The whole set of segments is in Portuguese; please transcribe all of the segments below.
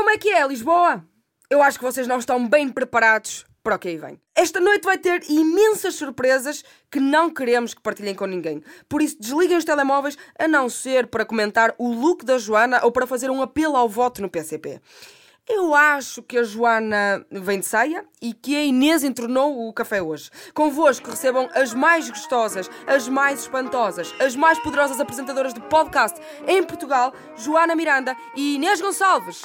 Como é que é, Lisboa? Eu acho que vocês não estão bem preparados para o que aí vem. Esta noite vai ter imensas surpresas que não queremos que partilhem com ninguém. Por isso, desliguem os telemóveis, a não ser para comentar o look da Joana ou para fazer um apelo ao voto no PCP. Eu acho que a Joana vem de saia e que a Inês entornou o café hoje. Convosco recebam as mais gostosas, as mais espantosas, as mais poderosas apresentadoras de podcast em Portugal, Joana Miranda e Inês Gonçalves.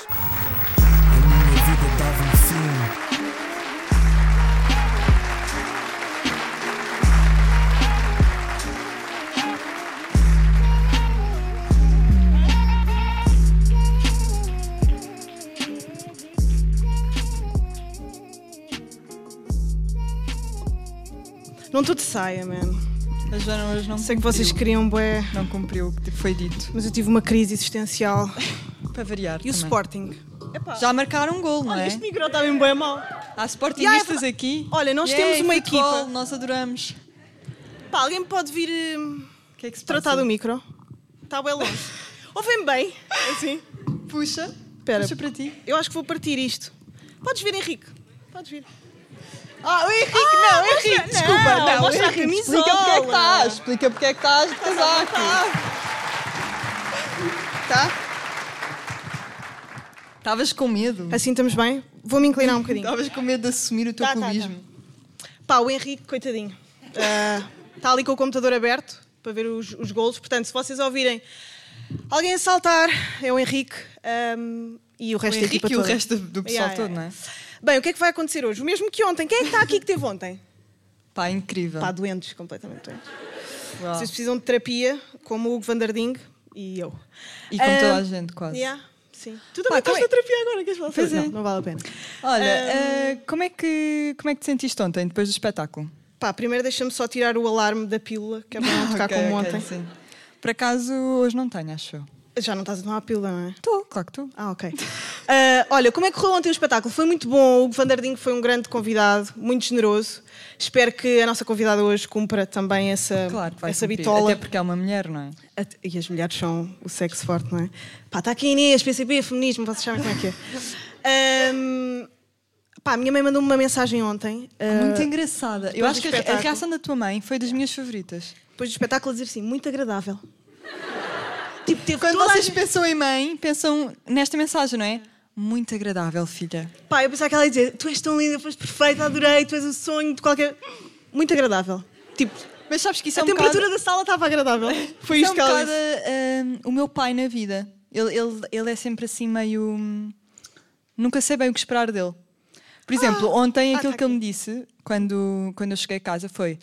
Não estou de saia, man. A Joana hoje não Sei que vocês queriam bué, Não cumpriu o que foi dito. mas eu tive uma crise existencial. Para variar. E o também. Sporting? Já marcaram um gol, não Olha, é? este micro está bem mal. Há sportingistas Ya, é aqui. Olha, nós temos uma futebol, equipa. Nós adoramos. Pá, alguém me pode vir hum, O que é que se tratar passa? do micro? Está bem longe. Ouvem bem? Assim. Puxa. Espera. Puxa para ti. Eu acho que vou partir isto. Podes vir, Henrique. Podes vir. Ah, o Henrique, não, o Henrique, não, desculpa. Não, mostra a Henrique, camisola. Explica porque é que estás. Explica porque é que estás de casaco. Tá? Estavas com medo. Assim estamos bem? Vou-me inclinar um bocadinho. Estavas com medo de assumir o teu Tá, tá, clubismo. Pá, o Henrique, coitadinho. ah, Está ali com o computador aberto para ver os, os golos. Portanto, se vocês ouvirem alguém a saltar, é o Henrique ahm, e o O resto da equipa Henrique e o toda. resto do pessoal Yeah, todo, yeah. não é? Bem, o que é que vai acontecer hoje? O mesmo que ontem. Quem é que está aqui que teve ontem? Pá, incrível. Pá, doentes, completamente doentes. Uau. Vocês precisam de terapia, como o Hugo Vanderding e eu. E como toda Ah, a gente, quase. Yeah, sim. Tu também Pá, estás na é- terapia agora, queres falar? Pois não, é. não vale a pena. Olha, Ah, ah, como, é que, como é que te sentiste ontem, depois do espetáculo? Pá, primeiro deixa-me só tirar o alarme da pílula, que é para não tocar Ok, como ok, ontem. sim. Por acaso, hoje não tenho, acho eu. Já não estás a tomar a pílula, não é? Estou, claro que estou. Ah, ok. Ah, olha, como é que correu ontem o espetáculo? Foi muito bom. O Hugo Vanderding foi um grande convidado, muito generoso. Espero que a nossa convidada hoje cumpra também essa, Claro essa cumprir, bitola. Até porque é uma mulher, não é? E as mulheres são o sexo forte, não é? Pá, está aqui a Inês, PCB, feminismo, vocês sabem como é que é. Ahm, pá, a minha mãe mandou-me uma mensagem ontem. ah, Muito engraçada. Eu acho que a, reação da tua mãe foi das minhas favoritas. depois do espetáculo dizer assim, muito agradável. Tipo, teve Quando toda a vocês gente- pensam em mãe, pensam nesta mensagem, não é? Muito agradável, filha. Pá, eu pensava que ela ia dizer, tu és tão linda, foste perfeita, adorei, tu és o sonho de qualquer... Muito agradável. Tipo, Mas sabes que isso a é um temperatura bocado... da sala estava agradável. Foi Isso isto é que um ela bocado disse. ah, o meu pai na vida. Ele, ele, ele é sempre assim meio. hum, Nunca sei bem o que esperar dele. Por exemplo, ontem ah, aquilo tá que ele me disse quando, quando eu cheguei a casa foi: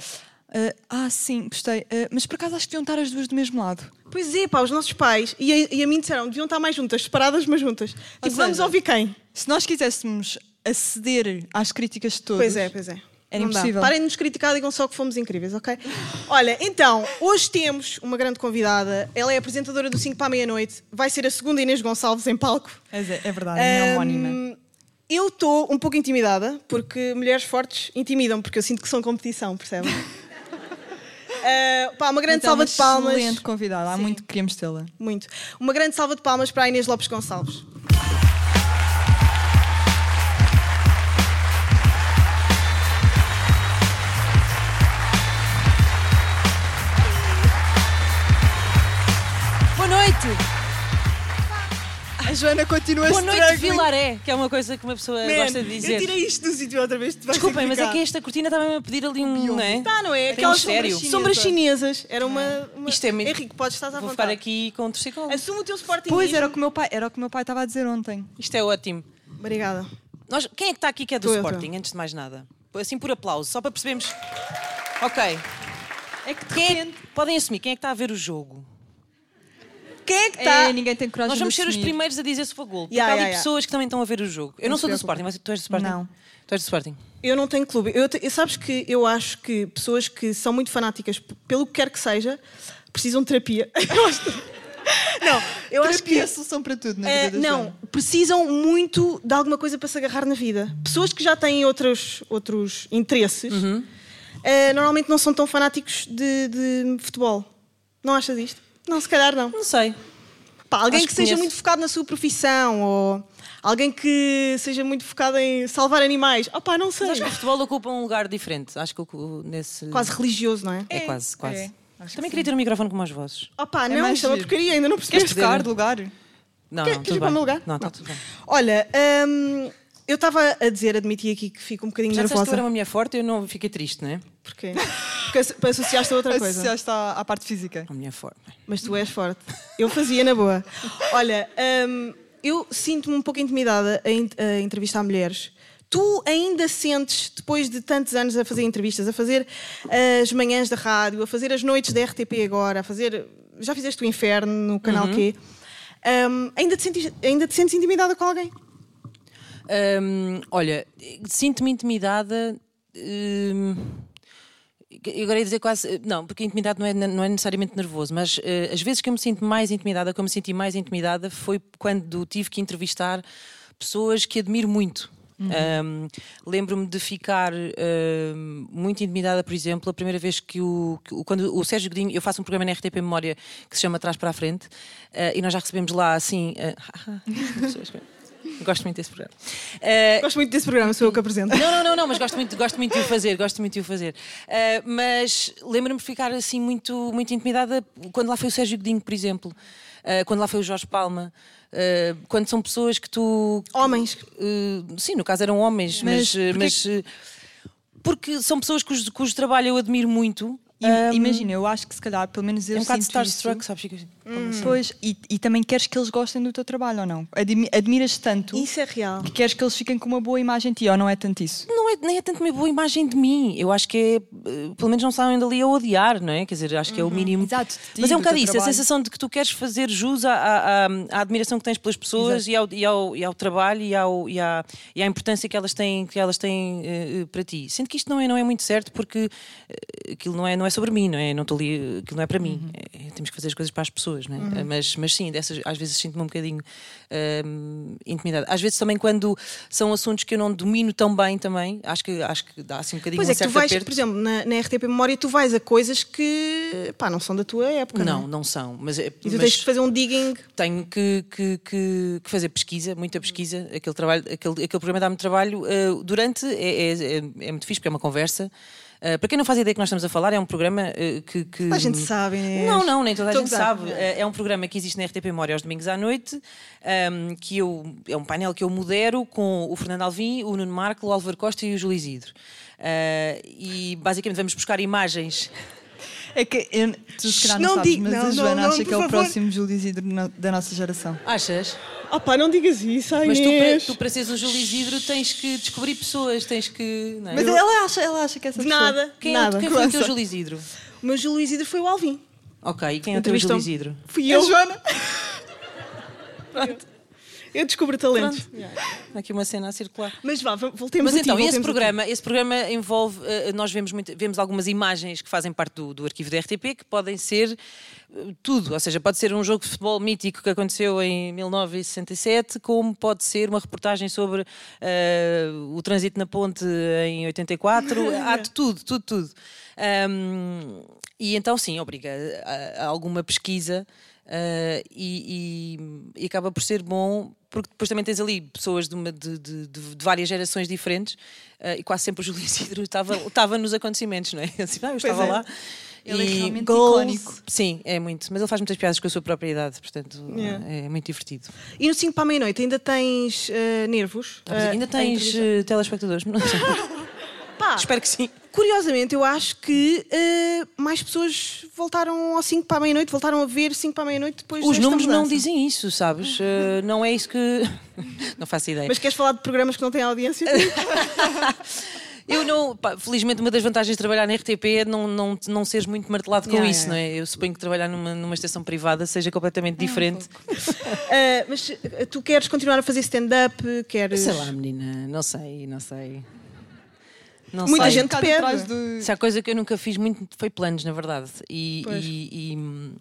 ah, Ah, sim, gostei, ah, mas por acaso acho que deviam estar as duas do mesmo lado. Pois é, pá, os nossos pais e a, e a mim disseram, deviam estar mais juntas, separadas, mas juntas. Tipo, vamos seja, ouvir quem? Se nós quiséssemos aceder às críticas de todos, Pois é, pois é. Era Não impossível. Parem de nos criticar, digam só que fomos incríveis, ok? Olha, então, hoje temos uma grande convidada. Ela é apresentadora do 5 para a meia-noite. Vai ser a segunda Inês Gonçalves em palco. É, é verdade, é homónima. Eu estou um pouco intimidada, porque mulheres fortes intimidam, porque eu sinto que são competição, percebem? Uh, pá, uma grande Então, salva de palmas. Excelente convidada, há Sim. muito que queríamos tê-la. Muito. Uma grande salva de palmas para a Inês Lopes Gonçalves. Boa noite! A Joana continua Boa noite, struggling. Vilaré, que é uma coisa que uma pessoa Man, gosta de eu dizer. tirei isto do sítio outra vez. Desculpem, mas é que esta cortina estava-me a pedir ali um. Não é? Tá, não é? Aquelas sombras, sombras chinesas. Era uma. uma... Isto é mesmo- Henrique, podes estar à Vou vontade. ficar aqui com o torcicolo. Assume o teu Sporting. Pois, era o que o meu pai era o que o meu pai estava a dizer ontem. Isto é ótimo. Obrigada. Nós, quem é que está aqui que é do Tu, eu. Sporting, antes de mais nada? Assim por aplauso, só para percebermos. Ok. É que de Quem é- repente. podem assumir, quem é que está a ver o jogo? Quem é que está? É, ninguém tem coragem Nós vamos de ser os assumir. primeiros a dizer se for gol. Porque Ya, há ali ya, ya. pessoas que também estão a ver o jogo. Eu não, Não sou do Sporting, mas tu és do Sporting? Não. Tu és do Sporting. Eu não tenho clube. Eu, te- sabes que eu acho que pessoas que são muito fanáticas, p- pelo que quer que seja, precisam de terapia. Eu acho- não, eu acho Terapia é que. a solução para tudo na eh, vida da não, Joana. precisam muito de alguma coisa para se agarrar na vida. Pessoas que já têm outros, outros interesses eh, normalmente não são tão fanáticos de, de futebol. Não achas isto? Não, se calhar não. Não sei. Pá, alguém Acho que, que seja muito focado na sua profissão ou alguém que seja muito focado em salvar animais. Oh pá, não sei. Mas acho que o futebol ocupa um lugar diferente. Acho que nesse. Quase religioso, não é? É, quase, quase. é. Também que queria ter um microfone como as vozes. Oh pá, É não, mais isto é uma porcaria, ainda não Queres percebeste. trocar né? de lugar? Não, Quer- não, queres tudo ir para o bem. meu lugar? Não, está tudo bem. Olha, hum, eu estava a dizer, admiti aqui que fico um bocadinho Já disseste que eu nervosa. era uma mulher forte eu não fiquei triste, não é? Porquê? Porque associaste a outra coisa. Associaste à, à parte física. Uma mulher forte. Mas tu és forte. Eu fazia na boa. Olha, hum, eu sinto-me um pouco intimidada a, in- a entrevistar mulheres. Tu ainda sentes, depois de tantos anos a fazer entrevistas, a fazer as manhãs da rádio, a fazer as noites da RTP agora, a fazer. Já fizeste o inferno no canal Q. hum, ainda, te sentes, ainda te sentes intimidada com alguém? Hum, olha, sinto-me intimidada. hum, agora ia dizer quase. Não, porque a intimidade não é, não é necessariamente nervoso, mas eh, as vezes que eu me sinto mais intimidada, como me senti mais intimidada, foi quando tive que entrevistar pessoas que admiro muito. Um, Lembro-me de ficar um, muito intimidada, por exemplo, a primeira vez que o, que o- quando o Sérgio Godinho, eu faço um programa na RTP Memória que se chama Trás para a Frente, eh, e nós já recebemos lá assim. eh, gosto muito desse programa. Eh, Gosto muito desse programa, sou eu que apresento. não, não, não, não, mas gosto muito, gosto muito de o fazer, gosto muito de o fazer. Ah, mas lembro-me de ficar assim muito, muito intimidada quando lá foi o Sérgio Godinho, por exemplo, Ah, quando lá foi o Jorge Palma, quando são pessoas que tu. Homens. Sim, no caso eram homens, mas. Mas porquê mas, porque são pessoas cujo, cujo trabalho eu admiro muito. Ah, Imagina, eu acho que se calhar, pelo menos eu é um bocado starstruck, sabes? Fico assim, Pois, e, e também queres que eles gostem do teu trabalho ou não? Admi- admiras tanto Isso é real. que queres que eles fiquem com uma boa imagem de ti ou não é tanto isso? não é, nem é tanto uma boa imagem de mim. Eu acho que é. eh, Pelo menos não saem dali a odiar, não é? Quer dizer, acho que é o mínimo. Exato, Mas é um do bocado isso, a sensação de que tu queres fazer jus à, à- à- admiração que tens pelas pessoas e ao, e, ao, e ao trabalho e, ao, e, à, e à importância que elas têm, que elas têm eh, para ti. Sendo que isto não é, não é muito certo porque aquilo não é, não é sobre mim, não é? Não estou ali, aquilo não é para mim. Uhum. É- temos que fazer as coisas para as pessoas, não é? Mas, mas sim, dessas, às vezes sinto-me um bocadinho hum, intimidada. Às vezes também quando são assuntos que eu não domino tão bem também, acho que, acho que dá assim um bocadinho Pois um é que tu vais, aperto. por exemplo, na, na RTP Memória, tu vais a coisas que pá, não são da tua época. Não, Não, é? não são. Mas, é- E tu mas tens que fazer um digging. tenho que, que- que- que fazer pesquisa, muita pesquisa. Aquele, trabalho, aquele, aquele programa dá-me trabalho eh, durante, é, é- é- é muito fixe, porque é uma conversa. Eh, para quem não faz ideia que nós estamos a falar, é um programa eh, que, que- Toda a gente sabe. Não, não, nem toda a gente sabe. Eh, É um programa que existe na RTP Memória aos domingos à noite, ehm, que eu, é um painel que eu modero com o Fernando Alvim, o Nuno Marco, o Álvaro Costa e o Júlio Isidro. Eh, e basicamente vamos buscar imagens É que eu, tu se calhar Não não, sabes, mas não, a Joana não, acha que é o favor. próximo Júlio Isidro da nossa geração. Achas? Oh pá, não digas isso, ai Mas tu para, tu, para seres um Júlio Isidro, tens que descobrir pessoas, tens que. não é? Mas ela acha, ela acha que essa pessoa- nada, Quem, nada. é, quem foi o teu. Júlio Isidro? O meu Júlio Isidro foi o Alvin. Ok, e quem é o teu Júlio. Isidro? Fui A eu. Joana? Eu descubro talentos. Há Aqui uma cena a circular. Mas vá, voltemos Mas a ti, então, esse programa, esse programa envolve, eh, nós vemos, muito- vemos algumas imagens que fazem parte do, do arquivo da RTP que podem ser eh, tudo, ou seja, pode ser um jogo de futebol mítico que aconteceu em 1967, como pode ser uma reportagem sobre eh, o trânsito na ponte em 84, há de tudo, tudo, tudo. Ahm, e então, sim, obriga a, a alguma pesquisa eh, e, e- e acaba por ser bom, porque depois também tens ali pessoas de, uma- de- de- de- várias gerações diferentes eh, e quase sempre o Júlio Isidro estava, estava nos acontecimentos, não é? Assim, ah, eu estava é. lá. Ele é e- realmente Goals. icónico. Sim, é muito. Mas ele faz muitas piadas com a sua própria idade, portanto Yeah. é muito divertido. E no 5 para a meia-noite ainda tens eh, nervos? Eh, ainda tens telespectadores? Não sei. Pá, Espero que sim. Curiosamente, eu acho que eh, mais pessoas voltaram ao 5 para a meia-noite, voltaram a ver 5 para a meia-noite depois Os números não mudança. dizem isso, sabes? Eh, não é isso que. não faço ideia. Mas queres falar de programas que não têm audiência? Eu não, pá, felizmente, uma das vantagens de trabalhar na RTP é não, não, não seres muito martelado com Yeah, isso, yeah. não é? Eu suponho que trabalhar numa, numa estação privada seja completamente diferente. Eh, mas eh, tu queres continuar a fazer stand-up? Queres... Sei lá, menina, não sei, não sei. Não Muita sei. gente Um bocado pede. atrás do- Se há coisa que eu nunca fiz muito foi planos, na verdade. E, e- e, hum,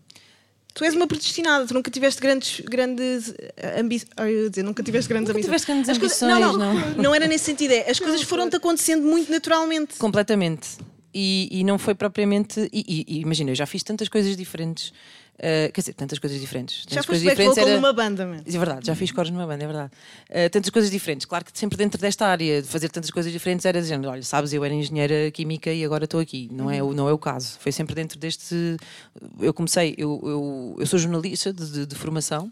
Tu és uma predestinada, tu nunca tiveste grandes, grandes ambições. Eu ia dizer, nunca tiveste grandes Nunca ambições. tiveste grandes As coisas- ambições, não, não, não. não era nesse sentido. É, as coisas foram-te acontecendo muito naturalmente. completamente. E, e não foi propriamente. E, e- e imagina, eu já fiz tantas coisas diferentes Uh, quer dizer, tantas coisas diferentes. Já Tantas foste coisas vocal era- numa banda, man. é verdade, já fiz coros numa banda, é verdade. Uh, tantas coisas diferentes. Claro que sempre dentro desta área de fazer tantas coisas diferentes era dizendo: olha, sabes, eu era engenheira química e agora estou aqui. Não, é, o- não é o caso. Foi sempre dentro deste. Eu comecei, eu, eu, eu sou jornalista de, de- de formação.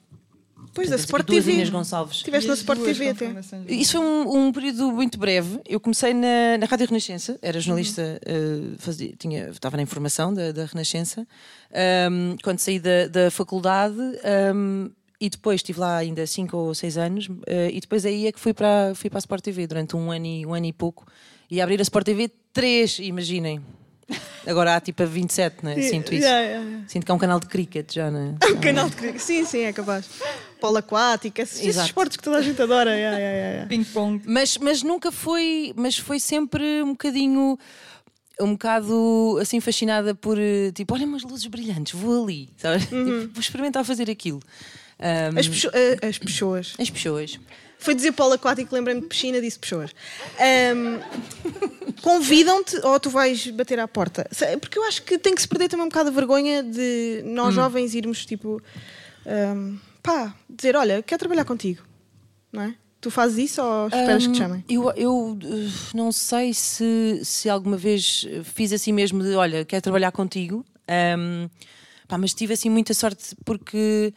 Pois, da Sport TV. Inês Gonçalves. Estiveste na Sport TV até. Isso foi um, um período muito breve. Eu comecei na, na Rádio Renascença, era jornalista, eh, fazia- tinha, estava na informação da, da Renascença. Ahm, quando saí da, da faculdade, ahm, e depois estive lá ainda 5 ou 6 anos, eh, e depois aí é que fui para, fui para a Sport TV durante um ano e, um ano e pouco. E a abrir a Sport TV 3, imaginem. Agora há tipo a 27, né? Sinto isso. Yeah, yeah, yeah. Sinto que é um canal de cricket já, né? Um canal de cricket. Sim, sim, é capaz. Polo aquático, esses, esportes que toda a gente adora. Yeah, yeah, yeah, yeah. Ping-pong. Mas, mas nunca foi, mas foi sempre um bocadinho, um bocado assim fascinada por eh, tipo, olha umas luzes brilhantes, vou ali, sabe? Tipo, vou experimentar fazer aquilo. Ahm, As, eh, as pessoas. as pessoas. Foi dizer polo aquático, lembrei-me de piscina, disse pessoas. Ahm, Convidam-te ou tu vais bater à porta? Porque eu acho que tem que se perder também um bocado a vergonha de Hum. nós jovens irmos tipo. ahm, pá, dizer: olha, quero trabalhar contigo. Não é? Tu fazes isso ou esperas que te chamem? Eu, eu uh, não sei se, se alguma vez fiz assim mesmo de olha, quero trabalhar contigo. Ahm, pá, mas tive assim muita sorte porque.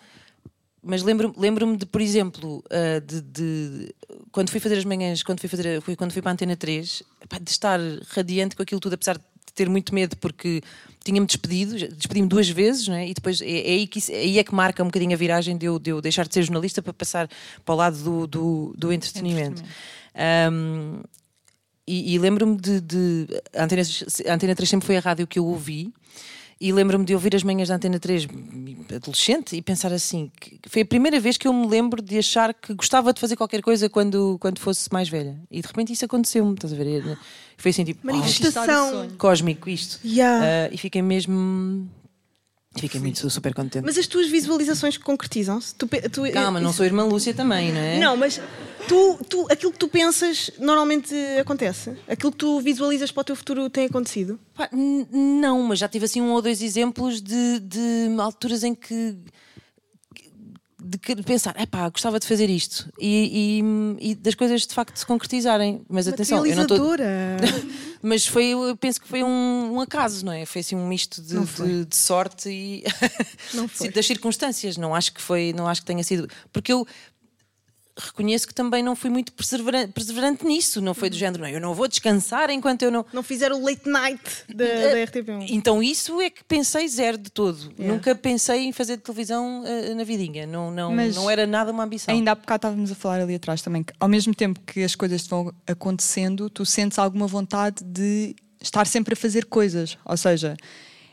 Mas lembro-me lembro de, por exemplo, uh, de, de- quando fui fazer as manhãs, quando fui, fazer, fui- quando fui para a Antena 3, pá, de estar radiante com aquilo tudo, apesar de ter muito medo, porque tinha-me despedido, despedi-me duas vezes, não é? e depois é, é aí que, isso- é aí é que marca um bocadinho a viragem de eu, de eu deixar de ser jornalista para passar para o lado do, do, do entretenimento. Um, e, e lembro-me de. de a, Antena, a Antena 3 sempre foi a rádio que eu ouvi. E lembro-me de ouvir as manhãs da Antena 3, adolescente, e pensar assim: que foi a primeira vez que eu me lembro de achar que gostava de fazer qualquer coisa quando, quando fosse mais velha. E de repente isso aconteceu-me, estás a ver? Foi assim tipo: "Oh, Manifestação. cósmico isto. Yeah. Ah, e fiquei mesmo. Fiquei muito super contente. Mas as tuas visualizações concretizam-se? Tu, tu- Calma, não isso- sou a irmã Lúcia também, não é? Não, mas tu, tu, aquilo que tu pensas normalmente acontece? Aquilo que tu visualizas para o teu futuro tem acontecido? Pá, não, mas já tive assim um ou dois exemplos de, de alturas em que de pensar, epá, gostava de fazer isto e, e- e das coisas de facto se concretizarem. Mas atenção, eu não estou. Mas foi, eu penso que foi um, um acaso, não é? Foi assim um misto de, de- de sorte e das circunstâncias. Não acho que foi, não acho que tenha sido. Porque eu reconheço que também não fui muito perseverante, perseverante nisso. Não foi do género, não, eu não vou descansar enquanto eu não. Não fizeram o late night da, da RTP1. Então isso é que pensei zero de todo. Yeah. Nunca pensei em fazer televisão eh, na vidinha. Não, não, Mas não era nada uma ambição. Ainda há bocado estávamos a falar ali atrás também que ao mesmo tempo que as coisas te vão acontecendo, tu sentes alguma vontade de estar sempre a fazer coisas. Ou seja,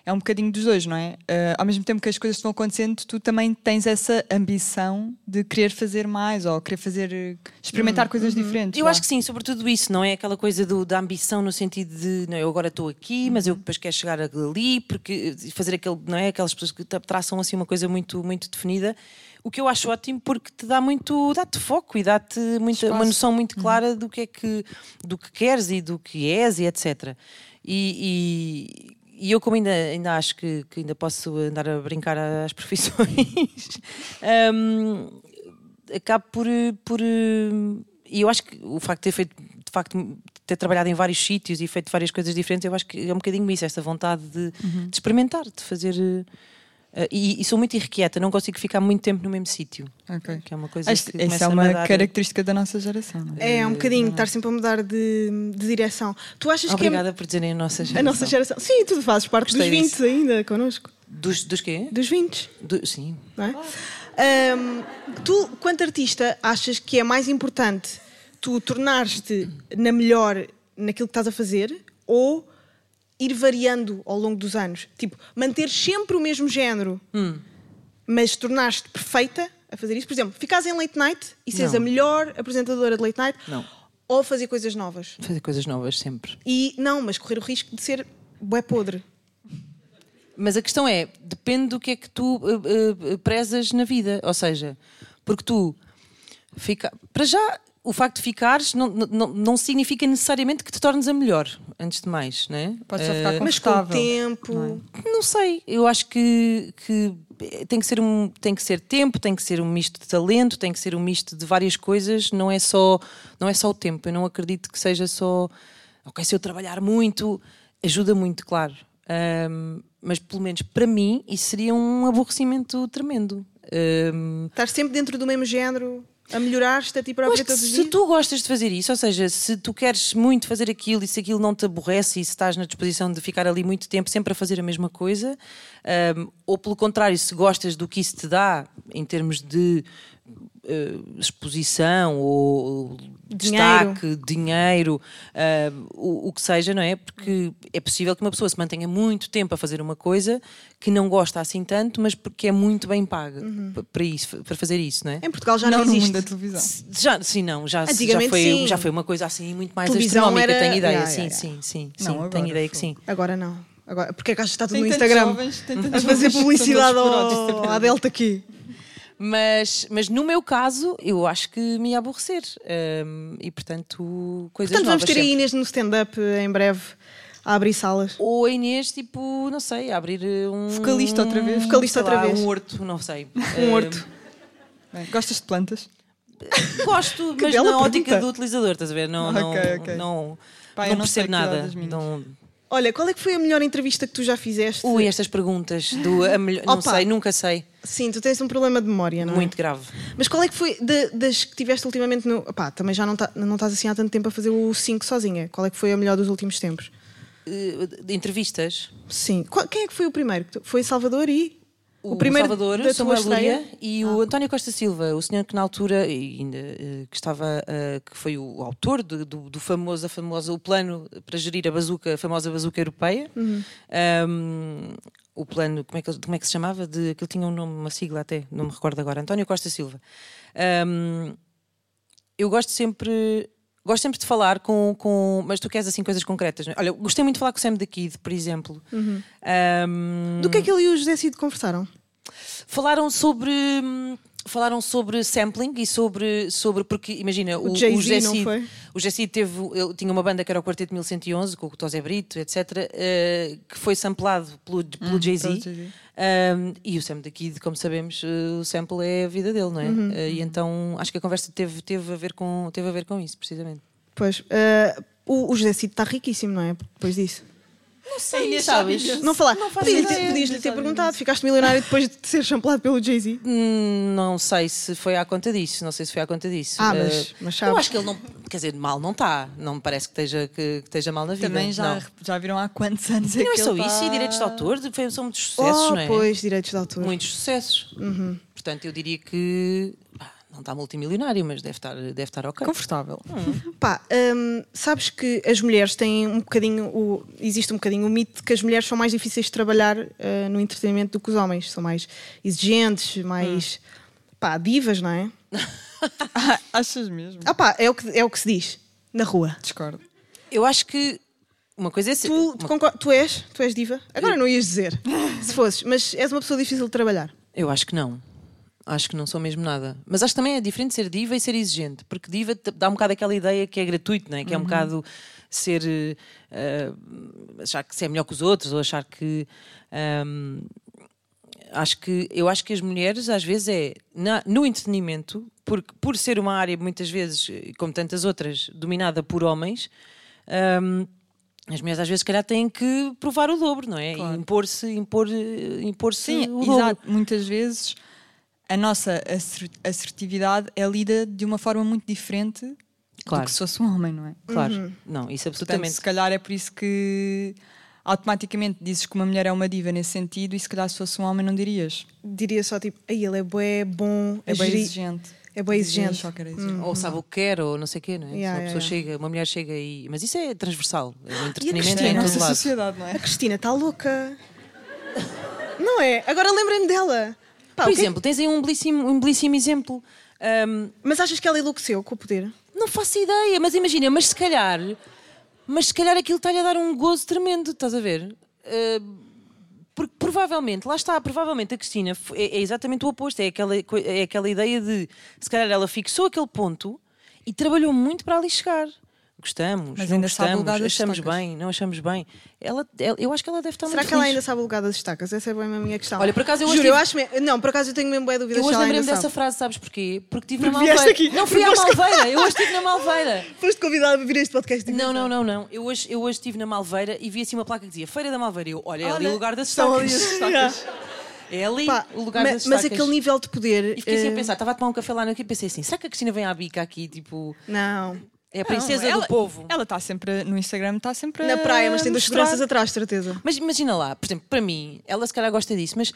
é um bocadinho dos dois, não é? Ah, ao mesmo tempo que as coisas vão acontecendo, tu também tens essa ambição de querer fazer mais ou querer fazer eh, experimentar coisas diferentes. Hum, uhum. Eu vá. acho que sim, sobretudo isso, não é aquela coisa do- da ambição no sentido de não, eu agora estou aqui, mas eu depois quero chegar ali, porque e fazer aquele, não é? Aquelas pessoas que tra- traçam assim uma coisa muito, muito definida. O que eu acho ótimo porque te dá muito, dá-te foco e dá-te uma noção muito clara do que é que do que queres e do que és e etc. E, e- e eu como ainda, ainda acho que, que ainda posso andar a brincar às profissões, hum, acabo por, por. E eu acho que o facto de ter feito, de facto, ter trabalhado em vários sítios e feito várias coisas diferentes, eu acho que é um bocadinho isso, esta vontade de, de experimentar, de fazer. Eh, e, e sou muito irrequieta, não consigo ficar muito tempo no mesmo sítio. Ok. Que é uma coisa Acho que que Essa é uma dar- característica da nossa geração. É? É, um bocadinho, estar sempre a mudar de, de direção. Tu achas Obrigada por dizerem a nossa que é geração. a nossa geração. Sim, tu fazes parte Gostei dos 20 disso. ainda connosco. Dos, dos quê? Dos 20, Do- sim. não é? Tu, quanto artista, achas que é mais importante tu tornares-te na melhor naquilo que estás a fazer ou ir variando ao longo dos anos? Tipo, manter sempre o mesmo género, mas tornares-te perfeita a fazer isso? Por exemplo, ficares em late night e seres a melhor apresentadora de late night Não. ou fazer coisas novas? Fazer coisas novas sempre. E não, mas correr o risco de ser bué podre. Mas a questão é, depende do que é que tu eh, eh, prezas na vida. Ou seja, porque tu fica. Para já, o facto de ficares não, não, não significa necessariamente que te tornes a melhor, antes de mais, não é? Pode só ficar Eh, Mas com o tempo. Não sei, eu acho que, que tem que ser um tem que ser tempo, tem que ser um misto de talento, tem que ser um misto de várias coisas. Não é só não é só o tempo. Eu não acredito que seja só ok se eu trabalhar muito ajuda muito, claro. Mas pelo menos para mim isso seria um aborrecimento tremendo. Estás sempre dentro do mesmo género, a melhorar-te a ti própria todos os se dias? tu gostas de fazer isso, ou seja, se tu queres muito fazer aquilo e se aquilo não te aborrece e se estás na disposição de ficar ali muito tempo sempre a fazer a mesma coisa, ahm, ou pelo contrário, se gostas do que isso te dá em termos de eh, exposição ou Dinheiro. destaque, dinheiro, ahm, o, o que seja, não é? Porque é possível que uma pessoa se mantenha muito tempo a fazer uma coisa que não gosta assim tanto, mas porque é muito bem paga Uhum. para, isso, para fazer isso, não é? Em Portugal já não, não no existe. mundo da televisão. Já, sim, não, já, já, Antigamente, foi, sim. já foi uma coisa assim muito mais Televisão astronómica, era- tenho ideia, Ya, ya, sim, ya. sim, sim, Não, sim, tenho ideia que foi. sim. Agora não. Agora, porque é que acho que está tudo Tem no Instagram? jovens, tem a fazer jovens que publicidade ao, à Delta aqui. Mas, mas no meu caso, eu acho que me ia aborrecer. hum, e portanto, coisas Portanto, vamos novas. ter a. Inês no stand-up em breve a abrir salas. Ou a Inês, tipo, não sei, a abrir um. Vocalista outra vez. Vocalista outra lá, vez. Um horto, não sei. Um horto. Bem, Gostas de plantas? Gosto, mas na ótica do utilizador, estás a ver? Não, não, Ok, ok. não, eu não não percebo nada. Não, Olha, qual é que foi a melhor entrevista que tu já fizeste? Ui, estas perguntas do. A melhor, não Opa. sei, nunca sei. Sim, tu tens um problema de memória, não é? Muito grave. Mas qual é que foi da- das que tiveste ultimamente no. Pá, também já não, tá- não estás assim há tanto tempo a fazer o 5 sozinha. Qual é que foi a melhor dos últimos tempos? Eh, de entrevistas. Sim. Qual- quem é que foi o primeiro? Que tu- Foi Salvador e. O, primeiro Salvador, da Samuel? Lúria e o António Costa Silva, o senhor que na altura ainda eh, que estava eh, que foi o autor do, do famoso, a famosa, o plano para gerir a bazuca, a famosa bazuca europeia. Uhum. Um, o plano, como é, que, como é que se chamava? De, aquilo tinha um nome, uma sigla até, não me recordo agora. António Costa Silva. Um, eu gosto sempre. Gosto sempre de falar com, com. Mas tu queres assim coisas concretas, não é? Olha, gostei muito de falar com o Sam da Kid, por exemplo. Uhum. Um, Do que é que ele e o José Cid conversaram? Falaram sobre. Falaram sobre sampling e sobre. sobre porque, imagina, o, Jay-Z, o não foi? o Cid teve. Ele tinha uma banda que era o Quarteto 1111, com o Tosé Brito, etc., eh, que foi samplado pelo, pelo Hum, Jay-Z. Um, e o Sam daqui, como sabemos, eh, o sample é a vida dele, não é? Uhum. Eh, e então acho que a conversa teve, teve, a ver com, teve a ver com isso, precisamente. Pois. eh, o, o José Cid está riquíssimo, não é? Depois disso. Não sei, sabes? Não falar. Não Podias-lhe ter, podias-lhe ter perguntado. Ficaste milionário depois de ser champlado pelo Jay-Z? Hum, Não sei se foi à conta disso, não sei se foi à conta disso. Ah, Eh, mas- mas eu sabes. acho que ele não, quer dizer, mal não está, não me parece que esteja, que, que esteja mal na vida. Também já, não. já viram há quantos anos E é não é só isso, tá- e direitos de autor, foi- são muitos sucessos, oh, não é? pois, direitos de autor. Muitos sucessos. Uhum. Portanto, eu diria que não está multimilionário, mas deve estar, deve estar ok. Confortável. Pá, hum, sabes que as mulheres têm um bocadinho. O, existe um bocadinho o mito de que as mulheres são mais difíceis de trabalhar eh, no entretenimento do que os homens. São mais exigentes, mais. pá, divas, não é? Ah, achas mesmo? Ah, pá, é o, que, é o que se diz na rua. Discordo. Eu acho que uma coisa é ser. Tu, tu, uma- tu és? Tu és diva? Agora não ias dizer, se fosses, mas és uma pessoa difícil de trabalhar. Eu acho que não. Acho que não sou mesmo nada. Mas acho que também é diferente ser diva e ser exigente. Porque diva dá um bocado aquela ideia que é gratuito, não é? que é um bocado ser. eh, achar que se é melhor que os outros ou achar que. ahm, acho que eu acho que as mulheres às vezes é na- no entretenimento porque por ser uma área muitas vezes como tantas outras dominada por homens ahm, as mulheres às vezes se calhar têm que provar o dobro não é Claro. e impor-se impor impor-se Sim, o dobro exato. Muitas vezes a nossa asser- assertividade é lida de uma forma muito diferente Claro. do que se fosse um homem, não é? Claro, não, isso Portanto, absolutamente. se calhar é por isso que automaticamente dizes que uma mulher é uma diva nesse sentido e se calhar se fosse um homem não dirias. Diria só tipo, aí ele é bué, bom, É a bem exigente. É bem exigente. exigente. Ou sabe o que quer, ou não sei o quê, não é? Yeah, uma pessoa yeah. chega, uma mulher chega e. Mas isso é transversal. O entretenimento Cristina? é É em a todo nossa lado. sociedade, não é? A Cristina está louca. Não é? Agora lembrei-me dela. Pá, Por é- exemplo, tens aí um belíssimo, um belíssimo exemplo. Ahm, Mas achas que ela enlouqueceu com o poder? não faço ideia, mas imagina, mas se calhar. Mas se calhar aquilo está-lhe a dar um gozo tremendo, estás a ver? Ah, porque provavelmente, lá está, provavelmente a Cristina é, é exatamente o oposto. É aquela, é aquela ideia de se calhar ela fixou aquele ponto e trabalhou muito para ali chegar. Gostamos, Mas não ainda sabe gostamos, lugar das achamos estacas. bem, não achamos bem. Ela, ela- eu acho que ela deve estar Será muito que ela feliz. ainda sabe o lugar das estacas? Essa é bem a minha questão. Olha, por acaso eu Juro, hoje eu tive- acho me- Não, por acaso eu tenho mesmo boa dúvida Eu hoje lembrei-me dessa sabe. frase, sabes porquê? Porque estive na Malveira. aqui. Não fui à Malveira, eu hoje estive na Malveira. Foste convidada para vir a este podcast. Não, não, não, não. Eu hoje, eu hoje estive na Malveira e vi assim uma placa que dizia Feira da Malveira. Eu, olha, é ali o lugar das estão ali estacas. as estacas. É ali Pá, o lugar ma- das mas estacas. aquele nível de poder. E fiquei assim a eh, pensar, estava a tomar um café lá no aqui e pensei assim, será que a Cristina vem à bica aqui, tipo, Não. É a princesa Não, ela- do povo? Ela está sempre no Instagram, está sempre Na praia, mas tem duas seguranças atrás, de certeza. Mas imagina lá, por exemplo, para mim, ela se calhar gosta disso, mas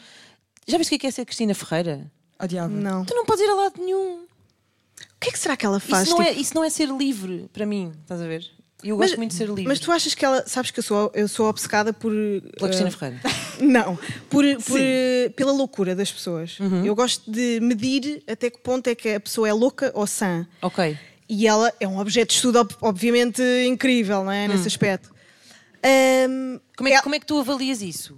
já viste o que é, que é ser Cristina Ferreira? Odiava. Não. Tu não podes ir a lado nenhum. O que é que será que ela faz? Isso não, é, tipo- isso não é ser livre para mim, estás a ver? Eu Mas- gosto muito de ser livre. Mas tu achas que ela. Sabes que eu sou, eu sou obcecada por. Pela Cristina eh, Ferreira. Não, por, por, eh, pela loucura das pessoas. Uhum. Eu gosto de medir até que ponto é que a pessoa é louca ou sã. Ok. E ela é um objeto de estudo, ob- obviamente, incrível, não é? Nesse aspecto. Hum. Como é, que- ela- como é que tu avalias isso?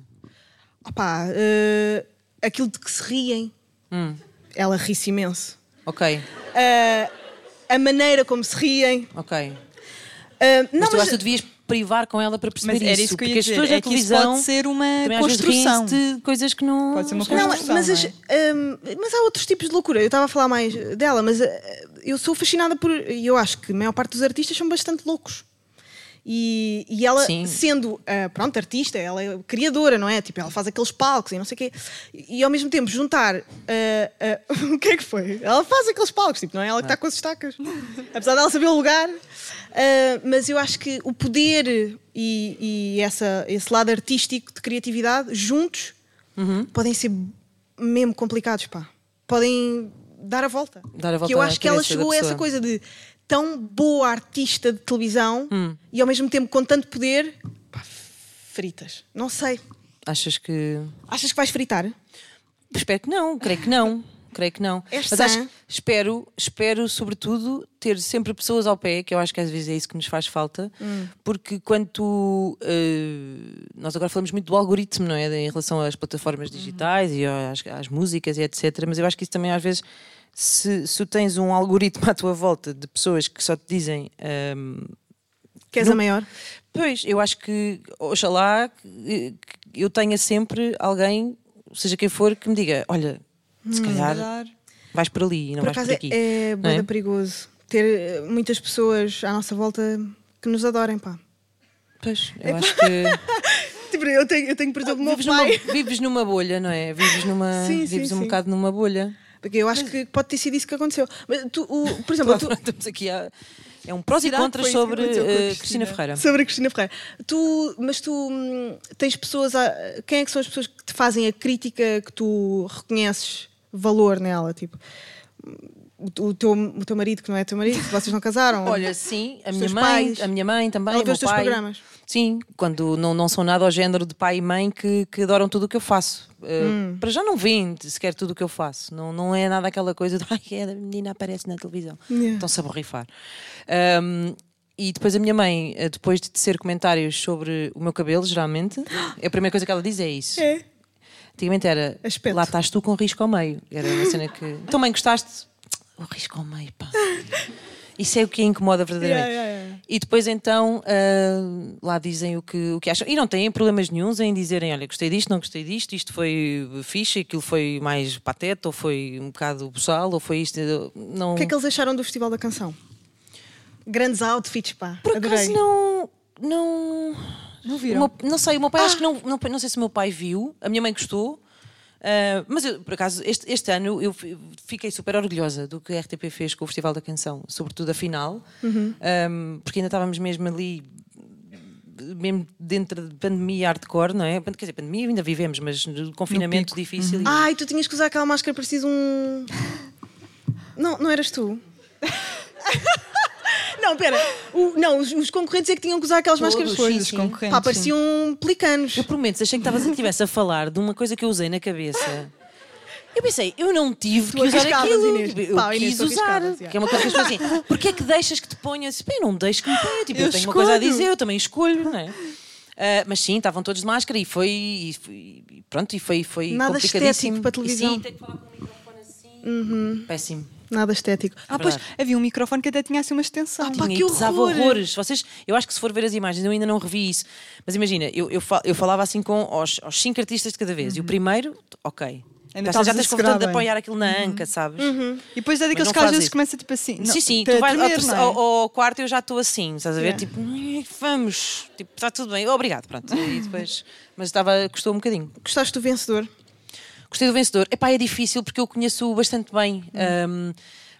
opá, eh, aquilo de que se riem, Hum. ela ri-se imenso. Ok, Ah, a maneira como se riem. ok. Mas não, tu mas, acho que tu devias privar com ela para perceber Mas era isso. que eu porque as dizer. pessoas É que isso televisão pode ser uma construção. de coisas que não. Pode ser uma não- Não, construção. mas, não as- é? hum, mas há outros tipos de loucura. Eu estava a falar mais dela, mas uh, eu sou fascinada por. E eu acho que a maior parte dos artistas são bastante loucos. E, e ela, Sim. sendo, uh, pronto, artista, ela é criadora, não é? Tipo, ela faz aqueles palcos e não sei o quê. E, ao mesmo tempo juntar. uh, uh, o que é que foi? Ela faz aqueles palcos, tipo, não é ela que está com as estacas. Apesar dela saber o lugar. Mas eu acho que o poder e, e essa, esse lado artístico de criatividade juntos podem ser mesmo complicados, pá. Podem dar a volta. Dar a volta que eu acho que ela chegou a essa coisa de tão boa artista de televisão Hum. e ao mesmo tempo com tanto poder, pá, fritas. Não sei. Achas que. Achas que vais fritar? Espero que não, creio que não. Creio que não. És Mas acho, espero, espero, sobretudo, ter sempre pessoas ao pé, que eu acho que às vezes é isso que nos faz falta, Hum. porque quando tu, eh, nós agora falamos muito do algoritmo, não é? Em relação às plataformas digitais e às, às músicas e etc. Mas eu acho que isso também às vezes. Se, se tens um algoritmo à tua volta de pessoas que só te dizem ehm, Queres Não- a maior? Pois, eu acho que, oxalá, eu tenha sempre alguém, seja quem for, que me diga: olha, se calhar calhar. vais por ali e não Por vais é, aqui. é não bué é? perigoso ter eh, muitas pessoas à nossa volta que nos adorem, pá. Pois, eu acho que Tipo, eu tenho, eu tenho por exemplo, o meu vives numa, vives numa bolha, não é? Vives, numa, Sim, sim, vives um sim. bocado numa bolha. Porque eu acho que pode ter sido isso que aconteceu. Mas tu, o- por exemplo, tu, Estamos aqui a. É um prós e contras sobre eh, Cristina? Cristina Ferreira. Sobre a Cristina Ferreira. Tu, mas tu hum, tens pessoas. A, quem é que são as pessoas que te fazem a crítica que tu reconheces valor nela? Tipo, o, teu, o teu marido, que não é teu marido, vocês não casaram? Olha, sim, a minha mãe, pais. a minha mãe também, Ela vê os teus pai. programas. Sim, quando não, não são nada ao género de pai e mãe que, que adoram tudo o que eu faço. Uh, Hum. Para já não veem sequer tudo o que eu faço. Não, não é nada aquela coisa de ai, é, a menina aparece na televisão. Yeah. Estão-se a borrifar. Um, e depois a minha mãe, uh, depois de tecer comentários sobre o meu cabelo, geralmente, a primeira coisa que ela diz é isso. É. Antigamente era Aspecto. lá estás tu com risco ao meio. Era uma cena que. Então, mãe, gostaste? O risco ao meio, pá. Isso é o que incomoda verdadeiramente. Yeah, yeah, yeah. E depois então ah, lá dizem o que, o que acham. E não têm problemas nenhums em dizerem: olha, gostei disto, não gostei disto, isto foi fixe, aquilo foi mais pateta, ou foi um bocado boçal, ou foi isto. Não... O que é que eles acharam do Festival da Canção? Grandes outfits, pá. Por Adorei. acaso não. Não. Não viram? meu- não sei, o meu pai acho que não, não. Não sei se o meu pai viu, a minha mãe gostou. Ah, mas eu, por acaso, este, este ano eu fi- fiquei super orgulhosa do que a RTP fez com o Festival da Canção, sobretudo a final, Ah, porque ainda estávamos mesmo ali, mesmo dentro de pandemia hardcore, não é? Quer dizer, pandemia ainda vivemos, mas no confinamento difícil. e- Ai, tu tinhas que usar aquela máscara, parecia um. Não, não eras tu. Não, pera. O- não, os, os concorrentes é que tinham que usar aquelas Todos, máscaras. sim, os sim. concorrentes. Pá, sim. pareciam pelicanos. Eu prometo, achei que estavas- estivesse a falar de uma coisa que eu usei na cabeça. Eu pensei, eu não tive Tu que usar aquilo. Inês. Tipo, Eu Pá, quis usar. Que é uma coisa que as pessoas assim, porquê é que deixas que te ponhas? Bem, não deixo que me ponha. Tipo, eu, Eu tenho uma coisa a escolho. dizer, eu também escolho, não é? Ah, mas sim, estavam todos de máscara e foi. E, foi- e pronto, e foi, foi Nada complicadíssimo. para televisão. E sim, ter que falar com o microfone assim. Péssimo. Nada estético. Ah, pois, havia um microfone que até tinha assim uma extensão. Ah, pá, que pesava horror! horrores. Vocês, eu acho que se for ver as imagens, eu ainda não revi isso. Mas imagina, eu, eu, eu falava assim com aos, aos cinco artistas de cada vez. E o primeiro, ok. Ainda Já- tens confortável de apoiar aquilo na anca, sabes? E depois é daqueles que às vezes começa tipo assim. não, sim, sim, tu vais ao, tremer, não é? ao- ao quarto eu já estou assim, estás a ver? Yeah. Tipo, "Ai, vamos, tipo, está tudo bem, obrigado, pronto. E depois, mas estava, custou um bocadinho. Gostaste do vencedor? Gostei do vencedor. Epá, é difícil porque eu conheço bastante bem. um,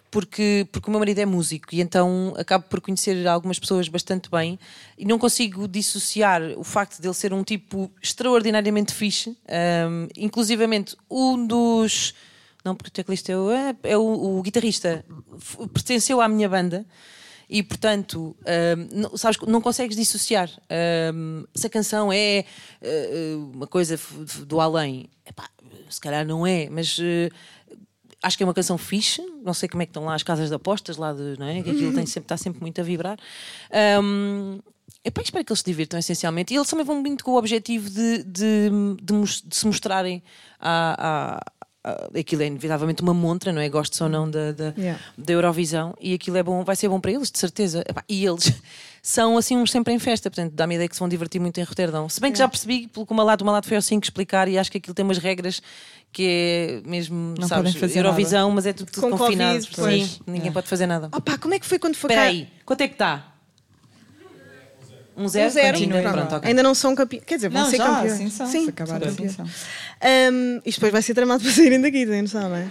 porque, porque o meu marido é músico e então acabo por conhecer algumas pessoas bastante bem e não consigo dissociar o facto de ele ser um tipo extraordinariamente fixe. Um, inclusivamente, um dos. Não, porque o teclista é o, é, é o, o guitarrista, pertenceu à minha banda. E portanto, um, não, sabes, não consegues dissociar. Um, se a canção é uh, uma coisa do além, epá, se calhar não é, mas uh, acho que é uma canção fixe. Não sei como é que estão lá as casas de apostas, lá de, não é? que aquilo tem sempre, está sempre muito a vibrar. Um, epá, espero que eles se divirtam essencialmente. E eles também vão muito com o objetivo de, de, de de se mostrarem a. a a- Aquilo é inevitavelmente uma montra, não é? Gosto ou não da, da, Yeah. da Eurovisão e aquilo é bom, vai ser bom para eles, de certeza. Epá, E eles são assim uns sempre em festa, portanto dá-me a ideia que se vão divertir muito em Roterdão. Se bem que já percebi, pelo que o Malato, o Malato foi ao 5 explicar e acho que aquilo tem umas regras que é mesmo, Não sabes, podem fazer Eurovisão, mas é tudo, tudo Com confinado. Covid. Sim, ninguém pode fazer nada. Opa, como é que foi quando foi Espera cá? aí, quanto é que está? Um zero? Um zero. Ainda? Pronto. Pronto, ok. Ainda não são campeões. Quer dizer, vão Não, ser já, campeões. são. Sim, se acabar campeões. são. Hum, isto depois vai ser tramado para saírem daqui, tem noção, não é?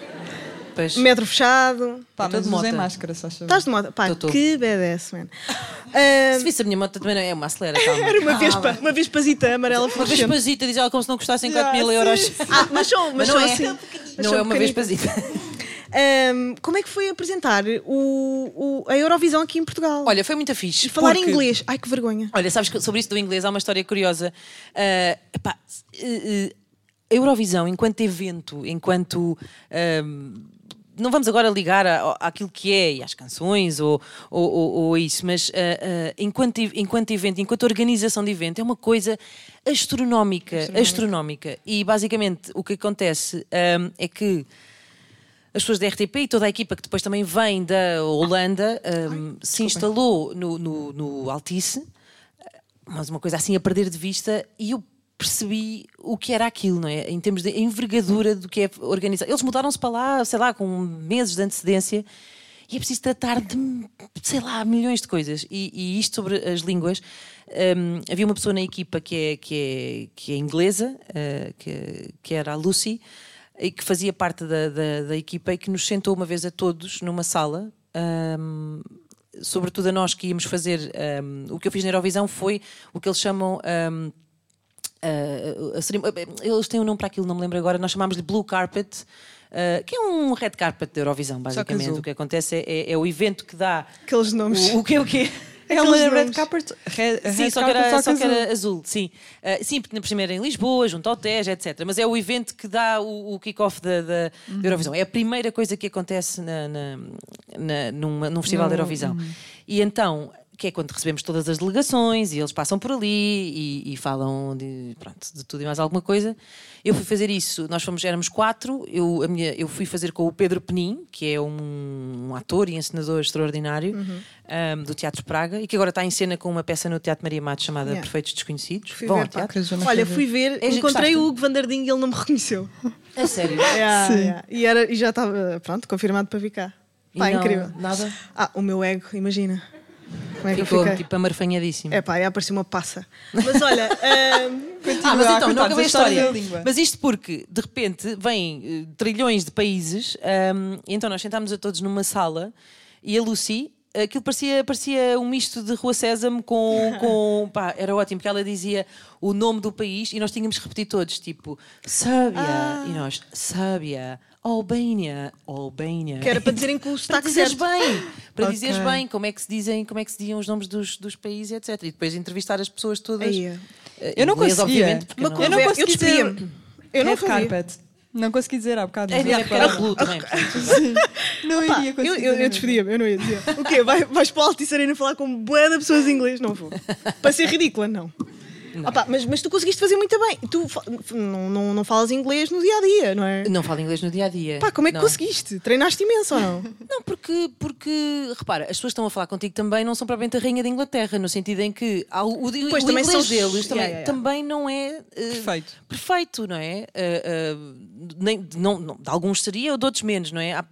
Pois. Metro fechado. Pá, tô mas mota. máscara, só. Estás de moda? Pá, Tô, tô. que BDS, man. Se visse a minha moto também não é uma acelera, calma. Era uma vespa, uma vespazita amarela Uma vespazita, diz ela como se não custassem 4 Yeah, mil euros. sim. Ah, mas são, mas Mas são não é. assim. Não são é uma vespazita. Hum, como é que foi apresentar o, o- a Eurovisão aqui em Portugal? Olha, foi muito fixe. e falar porque- inglês. Ai, que vergonha. Olha, sabes que sobre isso do inglês há uma história curiosa. Ah, epá, eh, eh, a Eurovisão, enquanto evento, enquanto. ahm, não vamos agora ligar a- a- àquilo que é e às canções ou, ou, ou- ou a isso, mas ah, ah, enquanto, enquanto evento, enquanto organização de evento, é uma coisa astronómica. Astronómica. E basicamente o que acontece ahm, é que as pessoas da RTP e toda a equipa que depois também vem da Holanda um, se instalou no, no, no Altice, mas uma coisa assim a perder de vista, e eu percebi o que era aquilo, não é? Em termos de envergadura do que é organizar. Eles mudaram-se para lá, sei lá, com meses de antecedência. E é preciso tratar de, sei lá, milhões de coisas. E, e isto sobre as línguas. um, havia uma pessoa na equipa que é, que é, que é inglesa, uh, que, que era a Lucy, e que fazia parte da, da, da equipa e que nos sentou uma vez a todos numa sala. um, sobretudo a nós que íamos fazer. um, o que eu fiz na Eurovisão foi o que eles chamam. Uh, a cerim- eles têm um nome para aquilo, não me lembro agora. Nós chamámos-lhe Blue Carpet. uh, que é um red carpet da Eurovisão, basicamente. azul. O que acontece é, é- é o evento que dá. Aqueles nomes. O, o que é o quê? É uma red carpet. Red, Sim, red só que, carpet, era, só que azul. era azul, sim. Uh, sim, porque na primeira em Lisboa, junto ao Tejo, etc. Mas é o evento que dá o, o kick-off da, da, Uhum. da Eurovisão. É a primeira coisa que acontece na, na, na- numa- num festival da Eurovisão. uhum. E então, que é quando recebemos todas as delegações e eles passam por ali e, e falam de, pronto, de tudo e mais alguma coisa. Eu fui fazer isso, nós fomos, éramos quatro, eu, a minha, eu fui fazer com o Pedro Penin, que é um, um ator e encenador extraordinário Uhum. um, do Teatro Praga e que agora está em cena com uma peça no Teatro Maria Matos chamada Yeah. Perfeitos Desconhecidos. Fui Vão ver, teatro? Olha, fui ver, É, encontrei gostaste? o Hugo Vandardinho e ele não me reconheceu. A sério? Yeah, yeah. E, era, e já estava, pronto, confirmado para vir cá. E Pá, não- incrível. Nada? Ah, o meu ego, imagina. Como é que Ficou eu fiquei? tipo amarfanhadíssimo. É pá, ia aparecer uma passa. Mas olha, hum, Ah, mas então, não acabei a história da. Mas isto porque, de repente, vêm eh, trilhões de países, e então nós sentámos a todos numa sala e a Lucy. Aquilo parecia, parecia um misto de Rua Sésamo com. com pá, era ótimo, porque ela dizia o nome do país e nós tínhamos que repetir todos, tipo Sérvia, Ah. e nós Sérvia, Albânia, Albânia. que era para dizerem que o para sotaque dizeres certo. bem, para Ok. dizeres bem como é que se dizem, como é que se diziam os nomes dos, dos países, etc. E depois entrevistar as pessoas todas. Aí, é. Eh, Eu não inglês, conseguia. Uma não- não eu, consegui despedia-me. dizer- Eu não red fazia. carpet. Não consegui dizer há bocado. É, mas é era blue também. Não Pá, iria eu, conseguir. eu, dizer eu mesmo. despedia-me, eu não ia dizer. O quê? Vai, vais para o Altice Arena falar com bué de pessoas em inglês? Não vou. Para ser ridícula, não. Opa, mas, mas tu conseguiste fazer muito bem. Tu fa- não, não, não falas inglês no dia a dia, não é? Não falo inglês no dia a dia. Pá, como é que não. conseguiste? Treinaste imenso ou não? Não, porque, porque, repara, as pessoas que estão a falar contigo também não são propriamente a rainha da Inglaterra, no sentido em que há o, o, Pois, o também inglês são- deles também, Yeah, yeah, yeah. também não é eh, Perfeito. perfeito, não é? Eh, eh, nem, não, não, de alguns seria, de outros menos, não é? Há-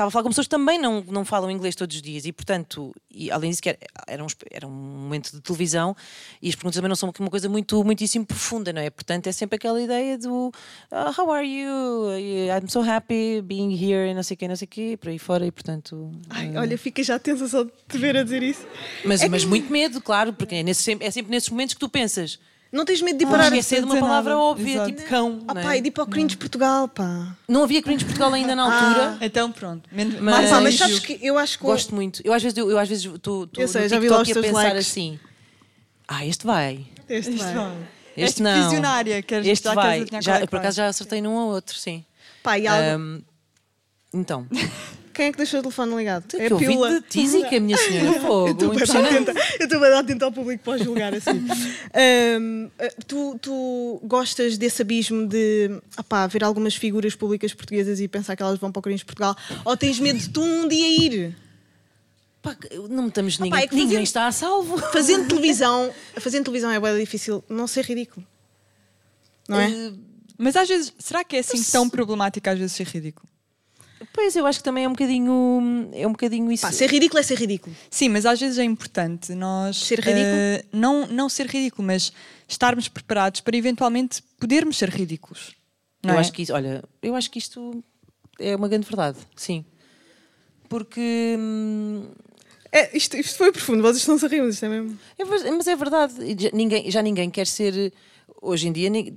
Estava a falar com pessoas que também não, não falam inglês todos os dias e, portanto, e, além disso, que era, era, um, era um momento de televisão e as perguntas também não são uma coisa muito, muitíssimo profunda, não é? Portanto, é sempre aquela ideia do "Ah, How are you? I'm so happy being here e não sei o quê, não sei o quê, por aí fora e, portanto. Ai, eh, olha, fica já tensa só de te ver a dizer isso. mas, É que- mas muito medo, claro, porque é, nesse, é sempre nesses momentos que tu pensas. Não tens medo de Vou parar esquecer de uma palavra nada. óbvia, Exato. tipo cão. Ah, não, pá, é? e de ir para o Cringe Portugal, pá. não havia Cringe Portugal ainda na altura. Então pronto. Men Mas- mais Ah, pá, mas sabes que eu acho que. Gosto muito. Eu às vezes eu, eu às vezes estou Eu sei, já vi lá os TikTok a pensar likes. assim. Ah, este vai. Este Isto vai. vai. Este És não. visionária, queres- este já queres vai. Já, por acaso já acertei num ou outro, sim. Pá, e algo- Ahm, então, Quem é que deixou o telefone ligado? é que de tísica, minha senhora. Eu estou Fogo, eu estou bem atenta ao público para julgar assim. Ahm, eh, tu, tu gostas desse abismo de opá, ver algumas figuras públicas portuguesas e pensar que elas vão para o Cringe Portugal? Ou tens medo de tu um dia ir? Pá, não estamos ninguém, é que ninguém fazendo- está a salvo. Fazendo televisão, fazendo televisão é bem difícil não ser ridículo. Não é? Eh, Mas às vezes, será que é assim tão problemático às vezes ser ridículo? Pois, eu acho que também é um bocadinho, é um bocadinho isso. Pá, ser ridículo é ser ridículo. Sim, mas às vezes é importante nós Ser ridículo? eh, não, não ser ridículo, mas estarmos preparados para eventualmente podermos ser ridículos. Não eu é? acho que isso, olha, eu acho que isto é uma grande verdade, sim. Porque hum, É, isto, isto foi profundo, vocês estão-se a rir, mas isto é mesmo. é mas é verdade, já ninguém, já ninguém quer ser hoje em dia ni-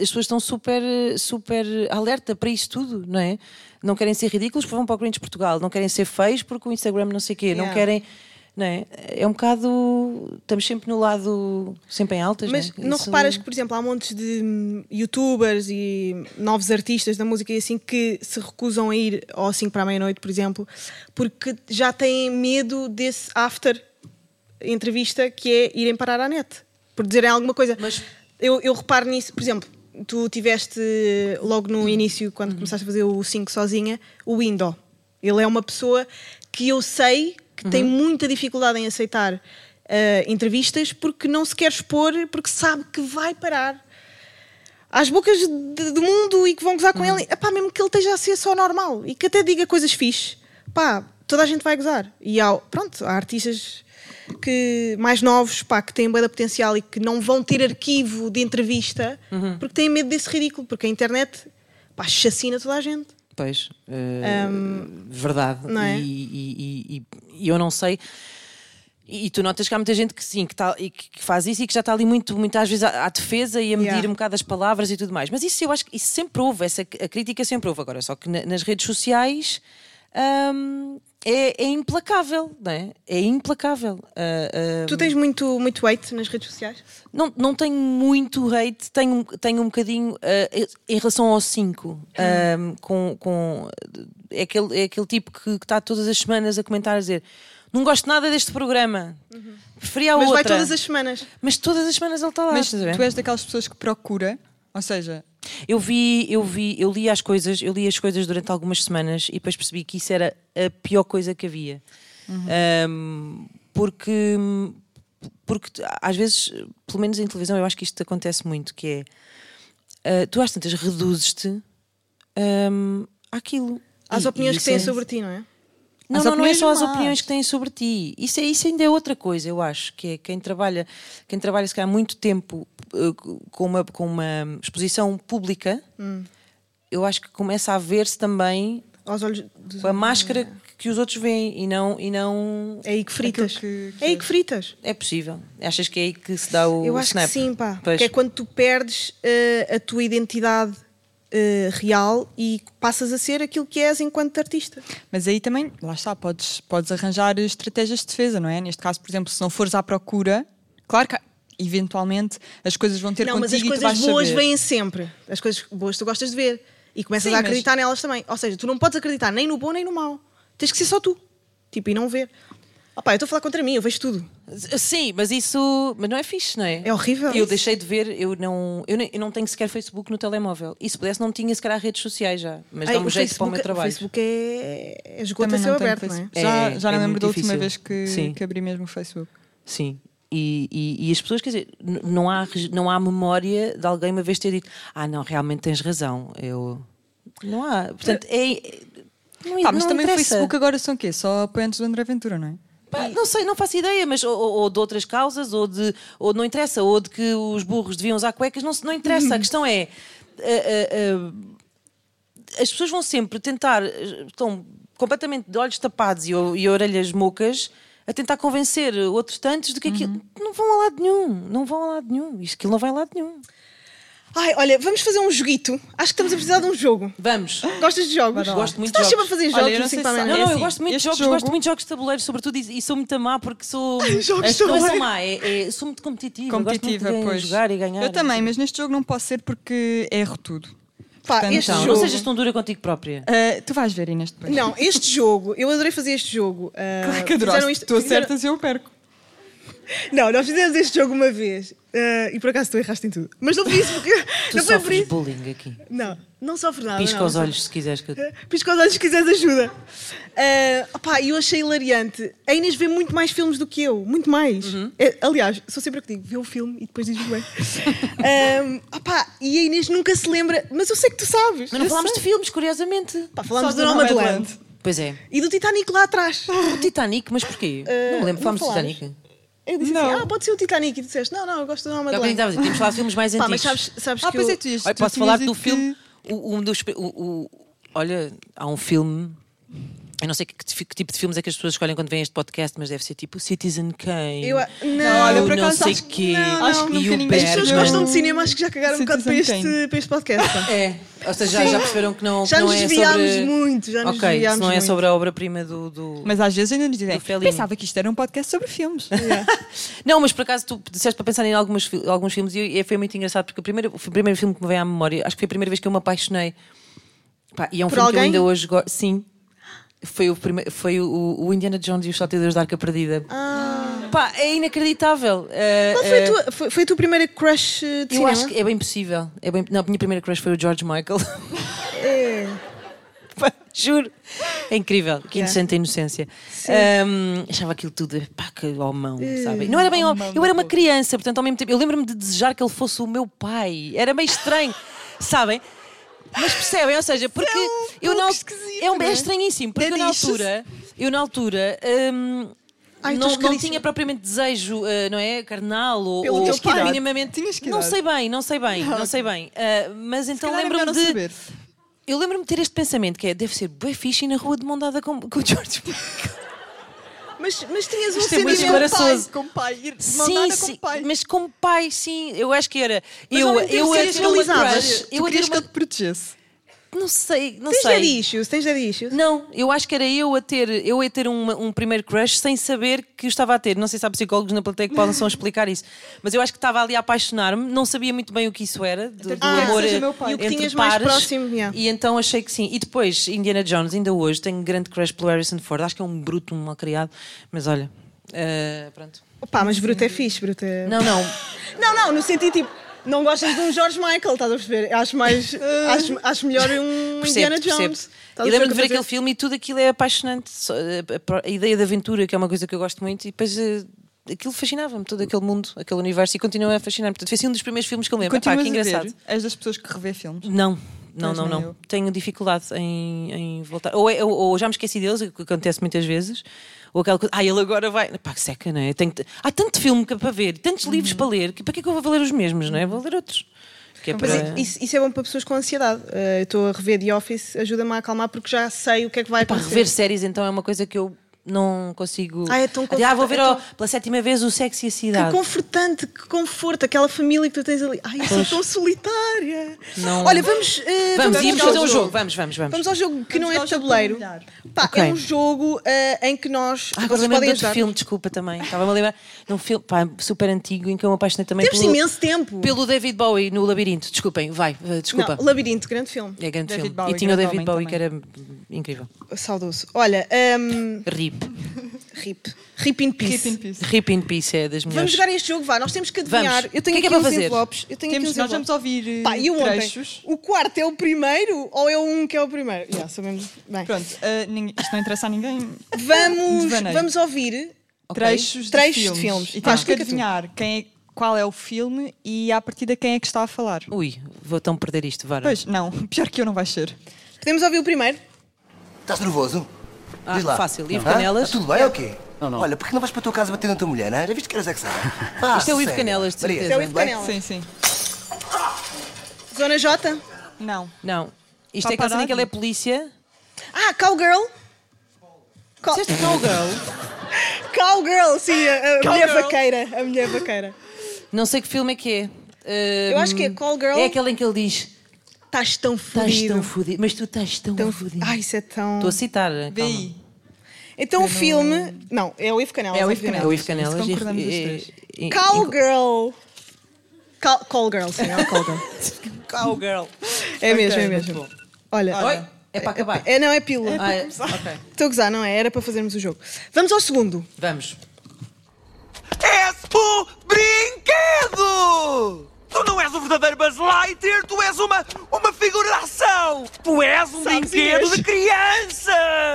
as pessoas estão super, super alerta para isso tudo, não é? Não querem ser ridículos porque vão para o Corinthians Portugal, não querem ser feios porque o Instagram não sei o quê, não Yeah. querem. Não é? é um bocado. Estamos sempre no lado. sempre em altas. Mas não, é? não Isso- reparas que, por exemplo, há montes de hum, youtubers e novos artistas da música e assim que se recusam a ir ao 5 para a meia-noite, por exemplo, porque já têm medo desse after entrevista que é irem parar à net por dizerem alguma coisa. Mas- eu, eu reparo nisso, por exemplo, tu tiveste logo no início, quando começaste a fazer o 5 sozinha, o Indo. Ele é uma pessoa que eu sei que tem muita dificuldade em aceitar eh, entrevistas porque não se quer expor, porque sabe que vai parar às bocas de- do mundo e que vão gozar com ele. Epá, mesmo que ele esteja a ser só normal e que até diga coisas fixe, pá, toda a gente vai gozar. E há, pronto, há artistas que, mais novos, pá, que têm de potencial e que não vão ter arquivo de entrevista porque têm medo desse ridículo, porque a internet, pá, chacina toda a gente. Pois, eh, verdade. não é? E, e- e- e- eu não sei. E, tu notas que há muita gente que sim, que, tá, e que que faz isso e que já está ali muito, muitas vezes à, à defesa e a medir Yeah. um bocado as palavras e tudo mais. Mas isso eu acho que isso sempre houve, essa, a crítica sempre houve. Agora, só que na- nas redes sociais hum, é, é implacável, não é? É implacável. Ah, ah, Tu tens muito, muito hate nas redes sociais? não, não tenho muito hate, tenho, tenho um bocadinho ah, em relação ao 5. com, com, é, aquele, é aquele tipo que, está todas as semanas a comentar a dizer não gosto nada deste programa, preferia a Mas outra. vai todas as semanas. Mas todas as semanas ele está lá. Mas tu és daquelas pessoas que procura, ou seja, Eu vi, eu vi, eu li as coisas, eu li as coisas durante algumas semanas e depois percebi que isso era a pior coisa que havia. Um, porque, porque às vezes, pelo menos em televisão, eu acho que isto acontece muito, que é uh, tu às tantas reduzes-te um, àquilo. Às E- opiniões e que têm é- sobre ti, não é? Não, As não, não é só as más. opiniões que têm sobre ti. Isso, é, isso ainda é outra coisa, eu acho. Que é quem trabalha, quem trabalha se calhar muito tempo eh, com, uma, com uma exposição pública, Hum. eu acho que começa a ver-se também Aos olhos dos... com a máscara que os outros veem e não. E não É aí que fritas. que- É aí que fritas. é possível. Achas que é aí que se dá o Eu acho snap? que sim, pá. Pois. Que é quando tu perdes eh, a tua identidade eh, real e passas a ser aquilo que és enquanto artista. Mas aí também, lá está, podes, podes arranjar estratégias de defesa, não é? Neste caso, por exemplo, se não fores à procura, claro que eventualmente as coisas vão ter não, mas contigo as e tu vais coisas boas saber. vêm sempre. As coisas boas tu gostas de ver. E começas Sim, a mas- acreditar nelas também. Ou seja, tu não podes acreditar nem no bom nem no mau. Tens que ser só tu. Tipo, e não ver. Opá, eu estou a falar contra mim, eu vejo tudo. Sim, mas isso mas não é fixe, não é? É horrível Eu isso. deixei de ver, eu não, eu, nem- eu não tenho sequer Facebook no telemóvel. E se pudesse, não tinha sequer redes sociais já. Mas dá-me o jeito para o meu Facebook- trabalho. O Facebook é, é esgoto a céu não aberto, não é? Facebook. Já, É, já é não lembro muito da última difícil. vez que, Sim. que abri mesmo o Facebook. Sim. E, e- e as pessoas, quer dizer, não há, não há memória de alguém uma vez ter dito: Ah, não, realmente tens razão. Eu. Não há. Portanto, é. Não, Pá, mas não também o interessa. Facebook agora são o quê? Só apoiantes do André Ventura, não é? Pá, não sei, não faço ideia, mas ou, ou- de outras causas, ou de. Ou não interessa, ou de que os burros deviam usar cuecas, não, não interessa. A questão é. ah, ah, ah, as pessoas vão sempre tentar. Estão completamente de olhos tapados e, e orelhas mocas a tentar convencer outros tantos de que aquilo. Não vão a lado nenhum. Não vão a lado nenhum. Isto aquilo não vai a lado nenhum. Ai, olha, vamos fazer um joguito. Acho que estamos a precisar de um jogo. Vamos. Gostas de jogos? Gosto muito Tu estás sempre a jogos. fazer Olha, jogos eu não no sei 5 para a se-. Não, É não, eu assim, gosto muito de este jogos, jogo- gosto muito de jogos de tabuleiro, sobretudo, e, e sou muito má porque sou. Jogos de não tabuleiro. sou má, é, é- sou muito competitiva. Competitiva, gosto muito de pois. jogar e ganhar. Eu também, mas neste jogo não posso ser porque erro tudo. Pá, Portanto, este Então, jogo... não sejas tão dura contigo própria. Ah, tu vais ver, Inês, depois. Não, este jogo, eu adorei fazer este jogo. Ah, Claro que fizeram adoraste. isto- Tu fizeram- acertas e eu perco. Não, nós fizemos este jogo uma vez. ah, e por acaso tu erraste em tudo. Mas não foi isso porque. Tu não foi por isso. bullying aqui. Não, não sofre nada. Pisca não. os olhos se quiseres que eu... Pisca os olhos se quiseres ajuda. Ah, opá, eu achei hilariante. A Inês vê muito mais filmes do que eu. Muito mais. Uhum. É, aliás, sou sempre a que digo: vê o filme e depois diz-me bem. Ah, opá, e a Inês nunca se lembra. Mas eu sei que tu sabes. Mas não falámos sei. de filmes, curiosamente. Pá, falámos Só do do Nomadland. Nomadland. Pois é. E do Titanic lá atrás. O Titanic, mas porquê? não me lembro, falámos de falámos. Titanic. Eu disse Não. assim: ah, pode ser o Titanic. E disseste: não, não, eu gosto do É o que eu Nomadland. estava a dizer, falado de filmes mais Pá, antigos. mas sabes, sabes Ah, que pois eu... é, tu Olha, tu posso falar do filme. o- Um dos. o- o- olha, há um filme. Eu não sei que, que tipo de filmes é que as pessoas escolhem quando vêm este podcast, mas deve ser tipo Citizen Kane. Eu, não, Não, olha, por não acaso sei acho- quê. não, acho que nunca ninguém As pessoas gostam de cinema, acho que já cagaram um bocado para Citizen este, para este podcast. pá. É, ou seja, já, já perceberam que não, Já que não nos é desviámos sobre... muito, já nos Ok, se desviámos não é muito. sobre a obra-prima do... do- Mas às vezes ainda nos dizem. Pensava que isto era um podcast sobre filmes. Não, mas por acaso tu disseste para pensar em algumas, alguns filmes e, e foi muito engraçado porque o primeiro, o primeiro filme que me veio à memória, acho que foi a primeira vez que eu me apaixonei. Pá, e é um Por filme que eu alguém? ainda hoje gosto. Sim. Foi, o, primeiro, foi o, o Indiana Jones e os Salteadores da Arca Perdida. Pá, é inacreditável. Uh, Qual foi a, uh, tua, foi, foi a tua primeira crush eh, de eu cinema? acho que é bem possível. É bem, não, a minha primeira crush foi o George Michael. É. Pá, Juro. É incrível. Que Yeah. inocente a inocência. Um, achava aquilo tudo, pá, que homão, sabem? Não era bem homão. Eu era uma criança, portanto, ao mesmo tempo, eu lembro-me de desejar que ele fosse o meu pai. Era meio estranho, sabem? Mas percebem? Ou seja, porque é um eu pouco não. É, um, é é? estranhíssimo, porque eu na altura. Eu na altura. hum, Ai, não, não tinha propriamente desejo, uh, não é? Carnal ou, Pelo ou pai. minimamente. Não sei bem, não sei bem, não sei bem. Uh, mas então é lembro-me de. saber. Eu lembro-me de ter este pensamento que é deve ser bem fixe na rua de mão dada com, com o George Michael. Mas, mas tinhas um Isto é muito sentimento... embaraçoso. Com pai, ir de Sim, sim, com pai. mas como pai, sim, eu acho que era. Mas eu eu eu ter querias que uma, ele te protegesse. Não sei, não Tens sei. issues? Tens issues? Não, eu acho que era eu a ter, eu a ter uma- um primeiro crush sem saber que o estava a ter. Não sei se há psicólogos na plateia que possam explicar isso, mas eu acho que estava ali a apaixonar-me, não sabia muito bem o que isso era, do, do Ah, amor seja pai. E o que entre tinhas mais pares, próximo, yeah. E então achei que sim. E depois, Indiana Jones, ainda hoje, tenho grande crush pelo Harrison Ford. Acho que é um bruto, um mal criado, mas olha, eh, pronto. Opa, mas Bruto é fixe, Bruto é... Não, não. Não, não, no sentido tipo, não gostas de um George Michael, estás a perceber? Acho mais. acho, acho melhor um Indiana Percebo, Jones. percebo. Estás E a lembro-me de ver que aquele filme e tudo aquilo é apaixonante. Eh, A, ideia de aventura, que é uma coisa que eu gosto muito, e depois eh, aquilo fascinava-me, todo aquele mundo, aquele universo, e continua a fascinar-me. Portanto, foi assim um dos primeiros filmes que eu lembro. Epá, Continuas que a engraçado. ver? És das pessoas que revê filmes? Não. Não, não, não. eu. Tenho dificuldade em, em voltar. Ou, é- ou- ou já me esqueci deles, o que acontece muitas vezes. Ou aquela coisa, ah, ele agora vai. Pá, que seca, não é? Tenho que- Há tanto filme que- para ver, tantos Uhum. livros para ler, que para que é que eu vou ler os mesmos, não é? Vou ler outros. É Mas para... isso, isso é bom para pessoas com ansiedade. Eh, eu estou a rever The Office, ajuda-me a acalmar porque já sei o que é que vai Para acontecer. rever séries, então, é uma coisa que eu não consigo. Ah, é tão Ah, vou ver é tão- pela sétima vez o Sexo e a Que Cidade. confortante, que conforto, aquela família que tu tens ali. Ai, eu sou tão solitária. Não- Olha, vamos. eh, Vamos, ao íamos jogo. fazer um jogo. Vamos, vamos, vamos. Vamos ao jogo que Vamos não é de jogo tabuleiro. Pá, Ok. É um jogo eh, em que nós. Ah, agora podem de outro ajudar. filme, desculpa também. Estava-me a lembrar de um filme pá, super antigo em que eu me apaixonei também Temos pelo, imenso tempo. pelo David Bowie no Labirinto. Desculpem, vai, eh, desculpa. Não, Labirinto, grande filme. É grande David filme. Bowie, e tinha o David Bowie que também. era incrível. Saudoso. Olha, hum, RIP. Rip. Rip in peace. Keep in peace. Rip in Peace é das melhores. Vamos jogar este jogo, vá. Nós temos que adivinhar. Vamos. Eu tenho O que é aqui que é uns para fazer? envelopes. Eu tenho Temos, aqui uns nós vamos ouvir Pá, e o ontem? trechos. O quarto é o primeiro ou é o um que é o primeiro? Já, sabemos. Bem. Pronto, ninguém- isto não interessa a ninguém. Vamos, vamos ouvir Trechos, de, Trechos de filmes. filmes. E Vá, temos que adivinhar quem é, qual é o filme e a partir de quem é que está a falar. Ui, vou tão perder isto, Vara. Pois, não, pior que eu não vais ser. Podemos ouvir o primeiro? Estás nervoso? Ah, Diz lá. fácil. Ivo Hã? Canelas. Ah, tudo bem ou quê? Não, não. Olha, por que não vais para a tua casa bater na tua mulher, não é? Já viste que horas é que são? Vá, Isto é o Ivo. Canelas, de certeza. É o Ivo? Canelas. Sim, sim. Zona J? Não. Não. Isto Está é aquela cena parado? que ele é polícia. Ah, Cowgirl? Cow- Disseste cowgirl? Cowgirl, sim, a, a mulher vaqueira. A mulher vaqueira. Não sei que filme é que é. Eu acho que é Call Girl. É aquele em que ele diz: Estás tão Estás fodido. tão fodido. Mas tu estás tão, Tão- fodido. Ai, isso é tão. Estou a citar. Calma. Então o filme. Não, é o Ivo Canelas. É o Ivo obviamente. É o Ivo Canelas. Isso concordamos e- os três. e- Cowgirl. Call, call Girl, sim, é o Call Girl. Cowgirl. É mesmo, é mesmo. Olha. Oi? É para acabar. É, não, é pílula. Ah, é- ok. Estou a gozar, não é? Era para fazermos o jogo. Vamos ao segundo. Vamos. És o brinquedo! Tu não és o verdadeiro Buzz Lightyear, tu és uma, uma figuração! Tu és um Sabes brinquedo de criança!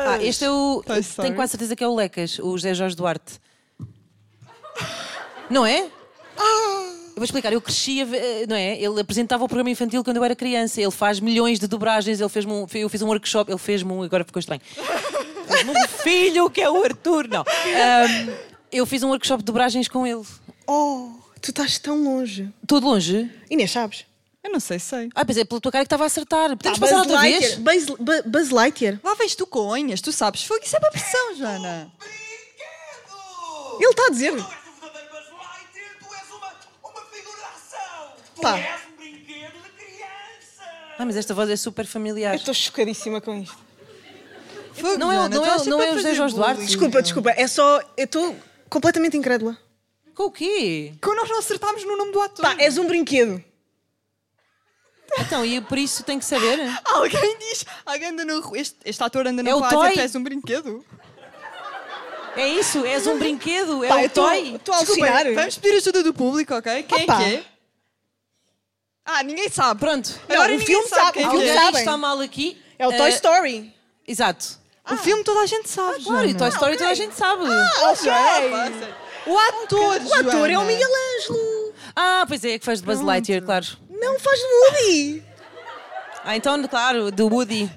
Ah, este é o. Story. Tenho quase certeza que é o Lecas, o José Jorge Duarte. Não é? Eu vou explicar, eu cresci, a ver- não é? Ele apresentava o programa infantil quando eu era criança. Ele faz milhões de dobragens, ele fez um, eu fiz um workshop, ele fez-me um, agora ficou estranho. Um filho que é o Arthur, não. Ahm, eu fiz um workshop de dobragens com ele. Oh, tu estás tão longe. Todo longe? Inês, sabes? Eu não sei, sei. Ah, pois é, pela tua cara que estava a acertar. Podemos Pá, passar Buzz outra Lightyear. vez? Buzz, Bu- Buzz Lightyear. Lá vens tu com unhas, tu sabes. Fogo, isso é para pressão, Joana. Brinquedo! Ele está a dizer. Tu Pá. és um brinquedo de criança! Ah, mas esta voz é super Eu familiar. estou chocadíssima com isto. Fogo, Não é não é não é o José fazer Jorge bullying. Duarte? Desculpa, desculpa. É só. Eu estou completamente incrédula. Com o quê? Que nós não acertámos no nome do ator. Pá, és um brinquedo. Então, e por isso tem que saber? Alguém diz, alguém anda no este, este ator anda no É o rua que és um brinquedo. É isso, és um brinquedo, é Pá, o eu toy. estou a alucinar. Vamos pedir ajuda do público, ok? Quem Opa. é que é? Ah, ninguém sabe. Pronto. Não, Agora o ninguém filme sabe sabe, quem o é. filme Alguém sabem. está mal aqui. É o Toy Eh, Story. Exato. O filme toda a gente sabe, Ah, Claro, e. Toy Story toda a gente sabe. Ah, ok. O ator, O ator é o. Miguel Ângelo. Ah, pois é, que faz de Buzz Lightyear, claro. Não faz de Woody. Ah, então, claro, do Woody.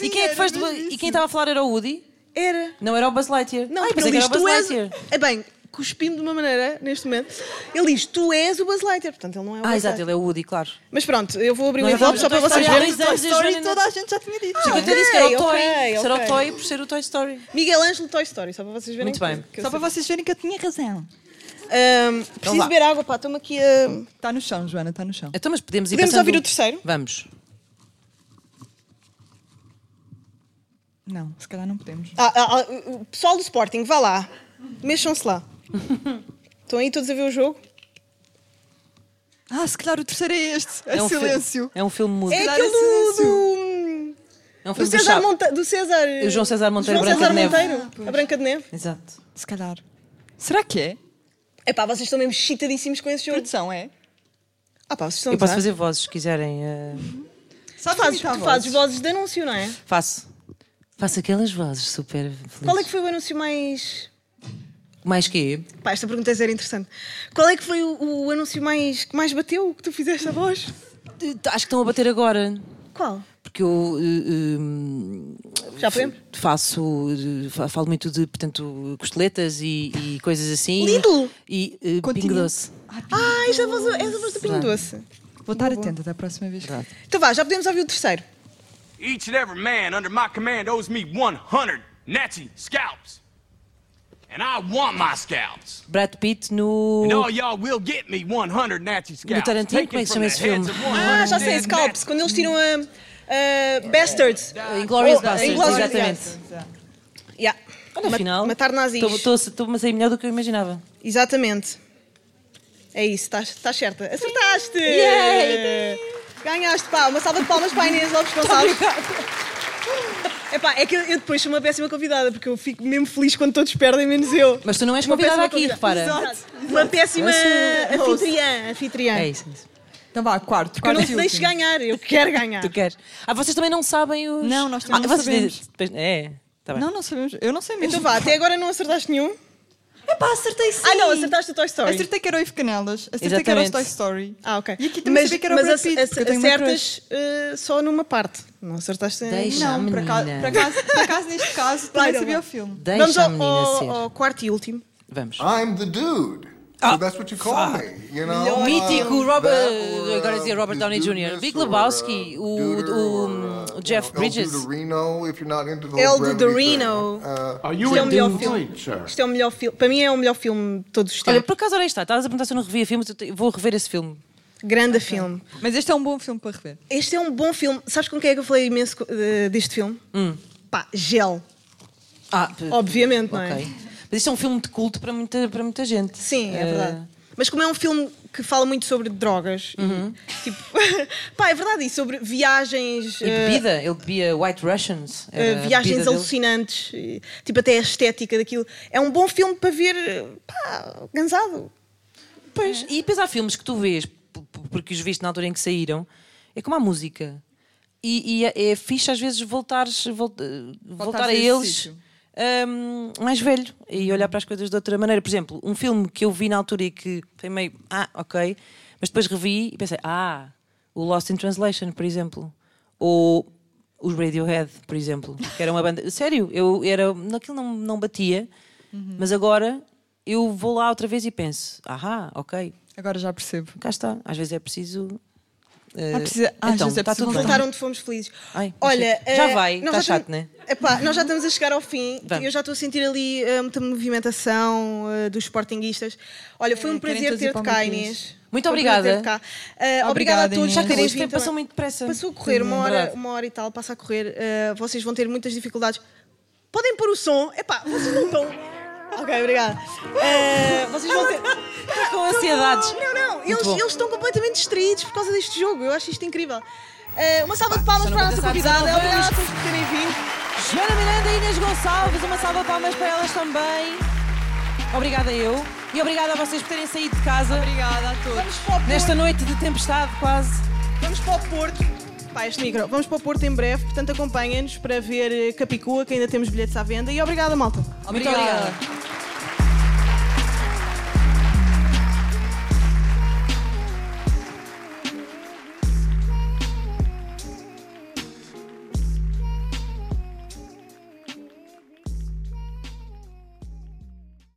e quem é que faz de... E quem estava a falar era o Woody? Era. Não era o Buzz Lightyear. Não, Ai, porque ele era o tu Buzz és... Lightyear. É bem, cuspi-me de uma maneira, neste momento. Ele diz, tu és o Buzz Lightyear. Portanto, ele não é o Ah, Buzz exato, Lightyear. ele é o Woody, claro. Mas pronto, eu vou abrir o envelope só para vocês Story verem. dois Toy Story toda a gente já tinha dito. Sim, que eu te disse que era o Ok, Toy. ok, Ser o ok. Toy por ser o Toy Story. Miguel Ângelo Toy Story, só para vocês verem. Muito que- bem. Só para vocês verem que eu tinha razão. Ahm, preciso vá. beber água, pá, estou-me aqui a. Está no chão, Joana, está no chão. Então, mas podemos ir Podemos passando... ouvir o terceiro? Vamos. Não, se calhar não podemos. Ah, ah, ah, o pessoal do Sporting, vá lá. Mexam-se lá. Estão aí todos a ver o jogo? Ah, se calhar o terceiro é este. É, É um silêncio. É um filme mudo. É aquele é do. do... É um filme do César. Monte... do César. O João César Monteiro, João Branca César de Neve. Monteiro, a Branca de Neve. Exato. Se calhar. Será que é? É pá, vocês estão mesmo chitadíssimos com esse jogo. Produção é? Ah pá, vocês estão Eu posso fazer vozes, se quiserem. Tu Sabes fazes, tu fazes vozes? vozes de anúncio, não é? Faço. Faço aquelas vozes super felizes. Qual é que foi o anúncio mais. Mais quê? Pá, esta pergunta é zero interessante. Qual é que foi o, o anúncio mais que mais bateu que tu fizeste a voz? Eh, Acho que estão a bater agora. Qual? Porque eu eh, eh, Já podemos? faço, fa- falo muito de, portanto, costeletas e, e coisas assim. Lidl? E Continua. pingo doce. Ah, esta é a voz, a voz do Pinho Doce. Vou estar atenta da próxima vez. Então vá, já podemos ouvir o terceiro. Each and every man under my command owes me 100 Nazi scalps. And I want my scalps. Brad Pitt no. And all y'all will get me 100 Nazi scalps. Tarantino, como é que se chama the esse filme? of 100 Ah, já sei, Scalps, quando eles tiram a. a Bastards. Inglourious Oh, Inglourious exatamente. Yeah. Olha, Ma- afinal. Matar nazis. Estou-me a sair melhor do que eu imaginava. Exatamente. É isso, estás, estás certa. Acertaste! Yay! Ganhaste, pá. Uma salva de palmas para a Inês Lopes Gonçalves. Epá, é que eu, eu depois sou uma péssima convidada, porque eu fico mesmo feliz quando todos perdem, menos eu. Mas tu não és Uma convidada péssima aqui, convidada. repara. Exato. Uma péssima sou anfitriã. anfitriã. É isso, é isso. Então vá, quarto. Porque eu não quarto te deixo ganhar, eu quero ganhar. Tu queres? Ah, vocês também não sabem os. Não, nós também ah, não vocês sabemos. dizem- É, tá bem. Não, não sabemos. Eu não sei mesmo. Então vá, até agora não acertaste nenhum. Epá, acertei sim. Ah, não, acertaste o Toy Story. Acertei que era o Ivo Canelas. Acertei que era o Exatamente. Toy Story. Ah, ok. E aqui também sabia que era o mas Brad Pitt, uma acertas eh, só numa parte. Não acertaste em... Deixa Não, a por acaso, por, acaso, por acaso, neste caso, também Vai, sabia o filme. Deixa Vamos ao, ao- ao quarto e último. Vamos. I'm the dude. Ah, so that's what you call me, you know? Mítico, Uh, Robert, that or, agora dizia uh, Robert Downey Jr. Big Lebowski, uh, o, o uh, Jeff El Bridges. Duderino, if you're not into the El thing. Uh, you é o melhor filme. Isto é o melhor filme. Para mim é o melhor filme de todos os Olha, tempos. por acaso, olha está, estavas a perguntar se eu não revia filmes, eu vou rever esse filme. Grande filme. Mas este é um bom filme para rever. Este é um bom filme. Sabes com quem é que eu falei imenso eh, deste filme? Hum. Pá, Gel. Ah, Obviamente, não é? Mas isto é um filme de culto para muita, para muita gente. Sim, é Eh, verdade. Mas como é um filme que fala muito sobre drogas, e, Uhum. tipo, pá, é verdade, e sobre viagens. E eh, bebida, ele bebia White Russians. a viagens alucinantes, e, tipo até a estética daquilo. É um bom filme para ver, pá, gansado. Pois, e depois há filmes que tu vês, porque os viste na altura em que saíram, é como a música. E, e é, é fixe às vezes voltares, vol- eh, voltar a eles sítio. Hum, mais velho e olhar para as coisas de outra maneira. Por exemplo, um filme que eu vi na altura e que foi meio, ah, ok, mas depois revi e pensei, ah, o Lost in Translation, por exemplo. Ou os Radiohead, por exemplo, que era uma banda. Sério, eu era. Naquilo não, não batia, mas agora eu vou lá outra vez e penso, ah, ok, Agora já percebo. cá está. Às vezes é preciso. Eh, Ah, precisa- ah, então, é está preciso tudo voltar. onde fomos felizes. Ai, Olha, já eh, vai, nós está já chato, tam- não é? Epá, nós já estamos a chegar ao fim. Vamos. Eu já estou a sentir ali eh, muita movimentação eh, dos sportinguistas. Olha, foi um querem prazer ter-te cá. Inês. Muito obrigada. cá. Eh, Obrigada, obrigada a todos Inês. por terem Hoje vindo. passou muito depressa. Passou a correr, uma hora, uma hora e tal, passa a correr. Vocês vão ter muitas dificuldades. Podem pôr o som. Epá, vocês não estão. Ok, obrigada. Eh, vocês vão ter. Está com ansiedades. Não, não, eles, bom. eles estão completamente distraídos por causa deste jogo. Eu acho isto incrível. Eh, uma salva de palmas já para a não nossa não convidada. Obrigada a todos por terem vindo. Joana Miranda e Inês Gonçalves, uma salva de palmas para elas também. Obrigada eu. E obrigada a vocês por terem saído de casa Obrigada a todos. Vamos para o Porto. nesta noite de tempestade, quase. Vamos para o Porto. Pá, este micro. Vamos para o Porto em breve, portanto acompanhem-nos para ver eh, Capicua, que ainda temos bilhetes à venda. E obrigada, malta. Muito obrigada.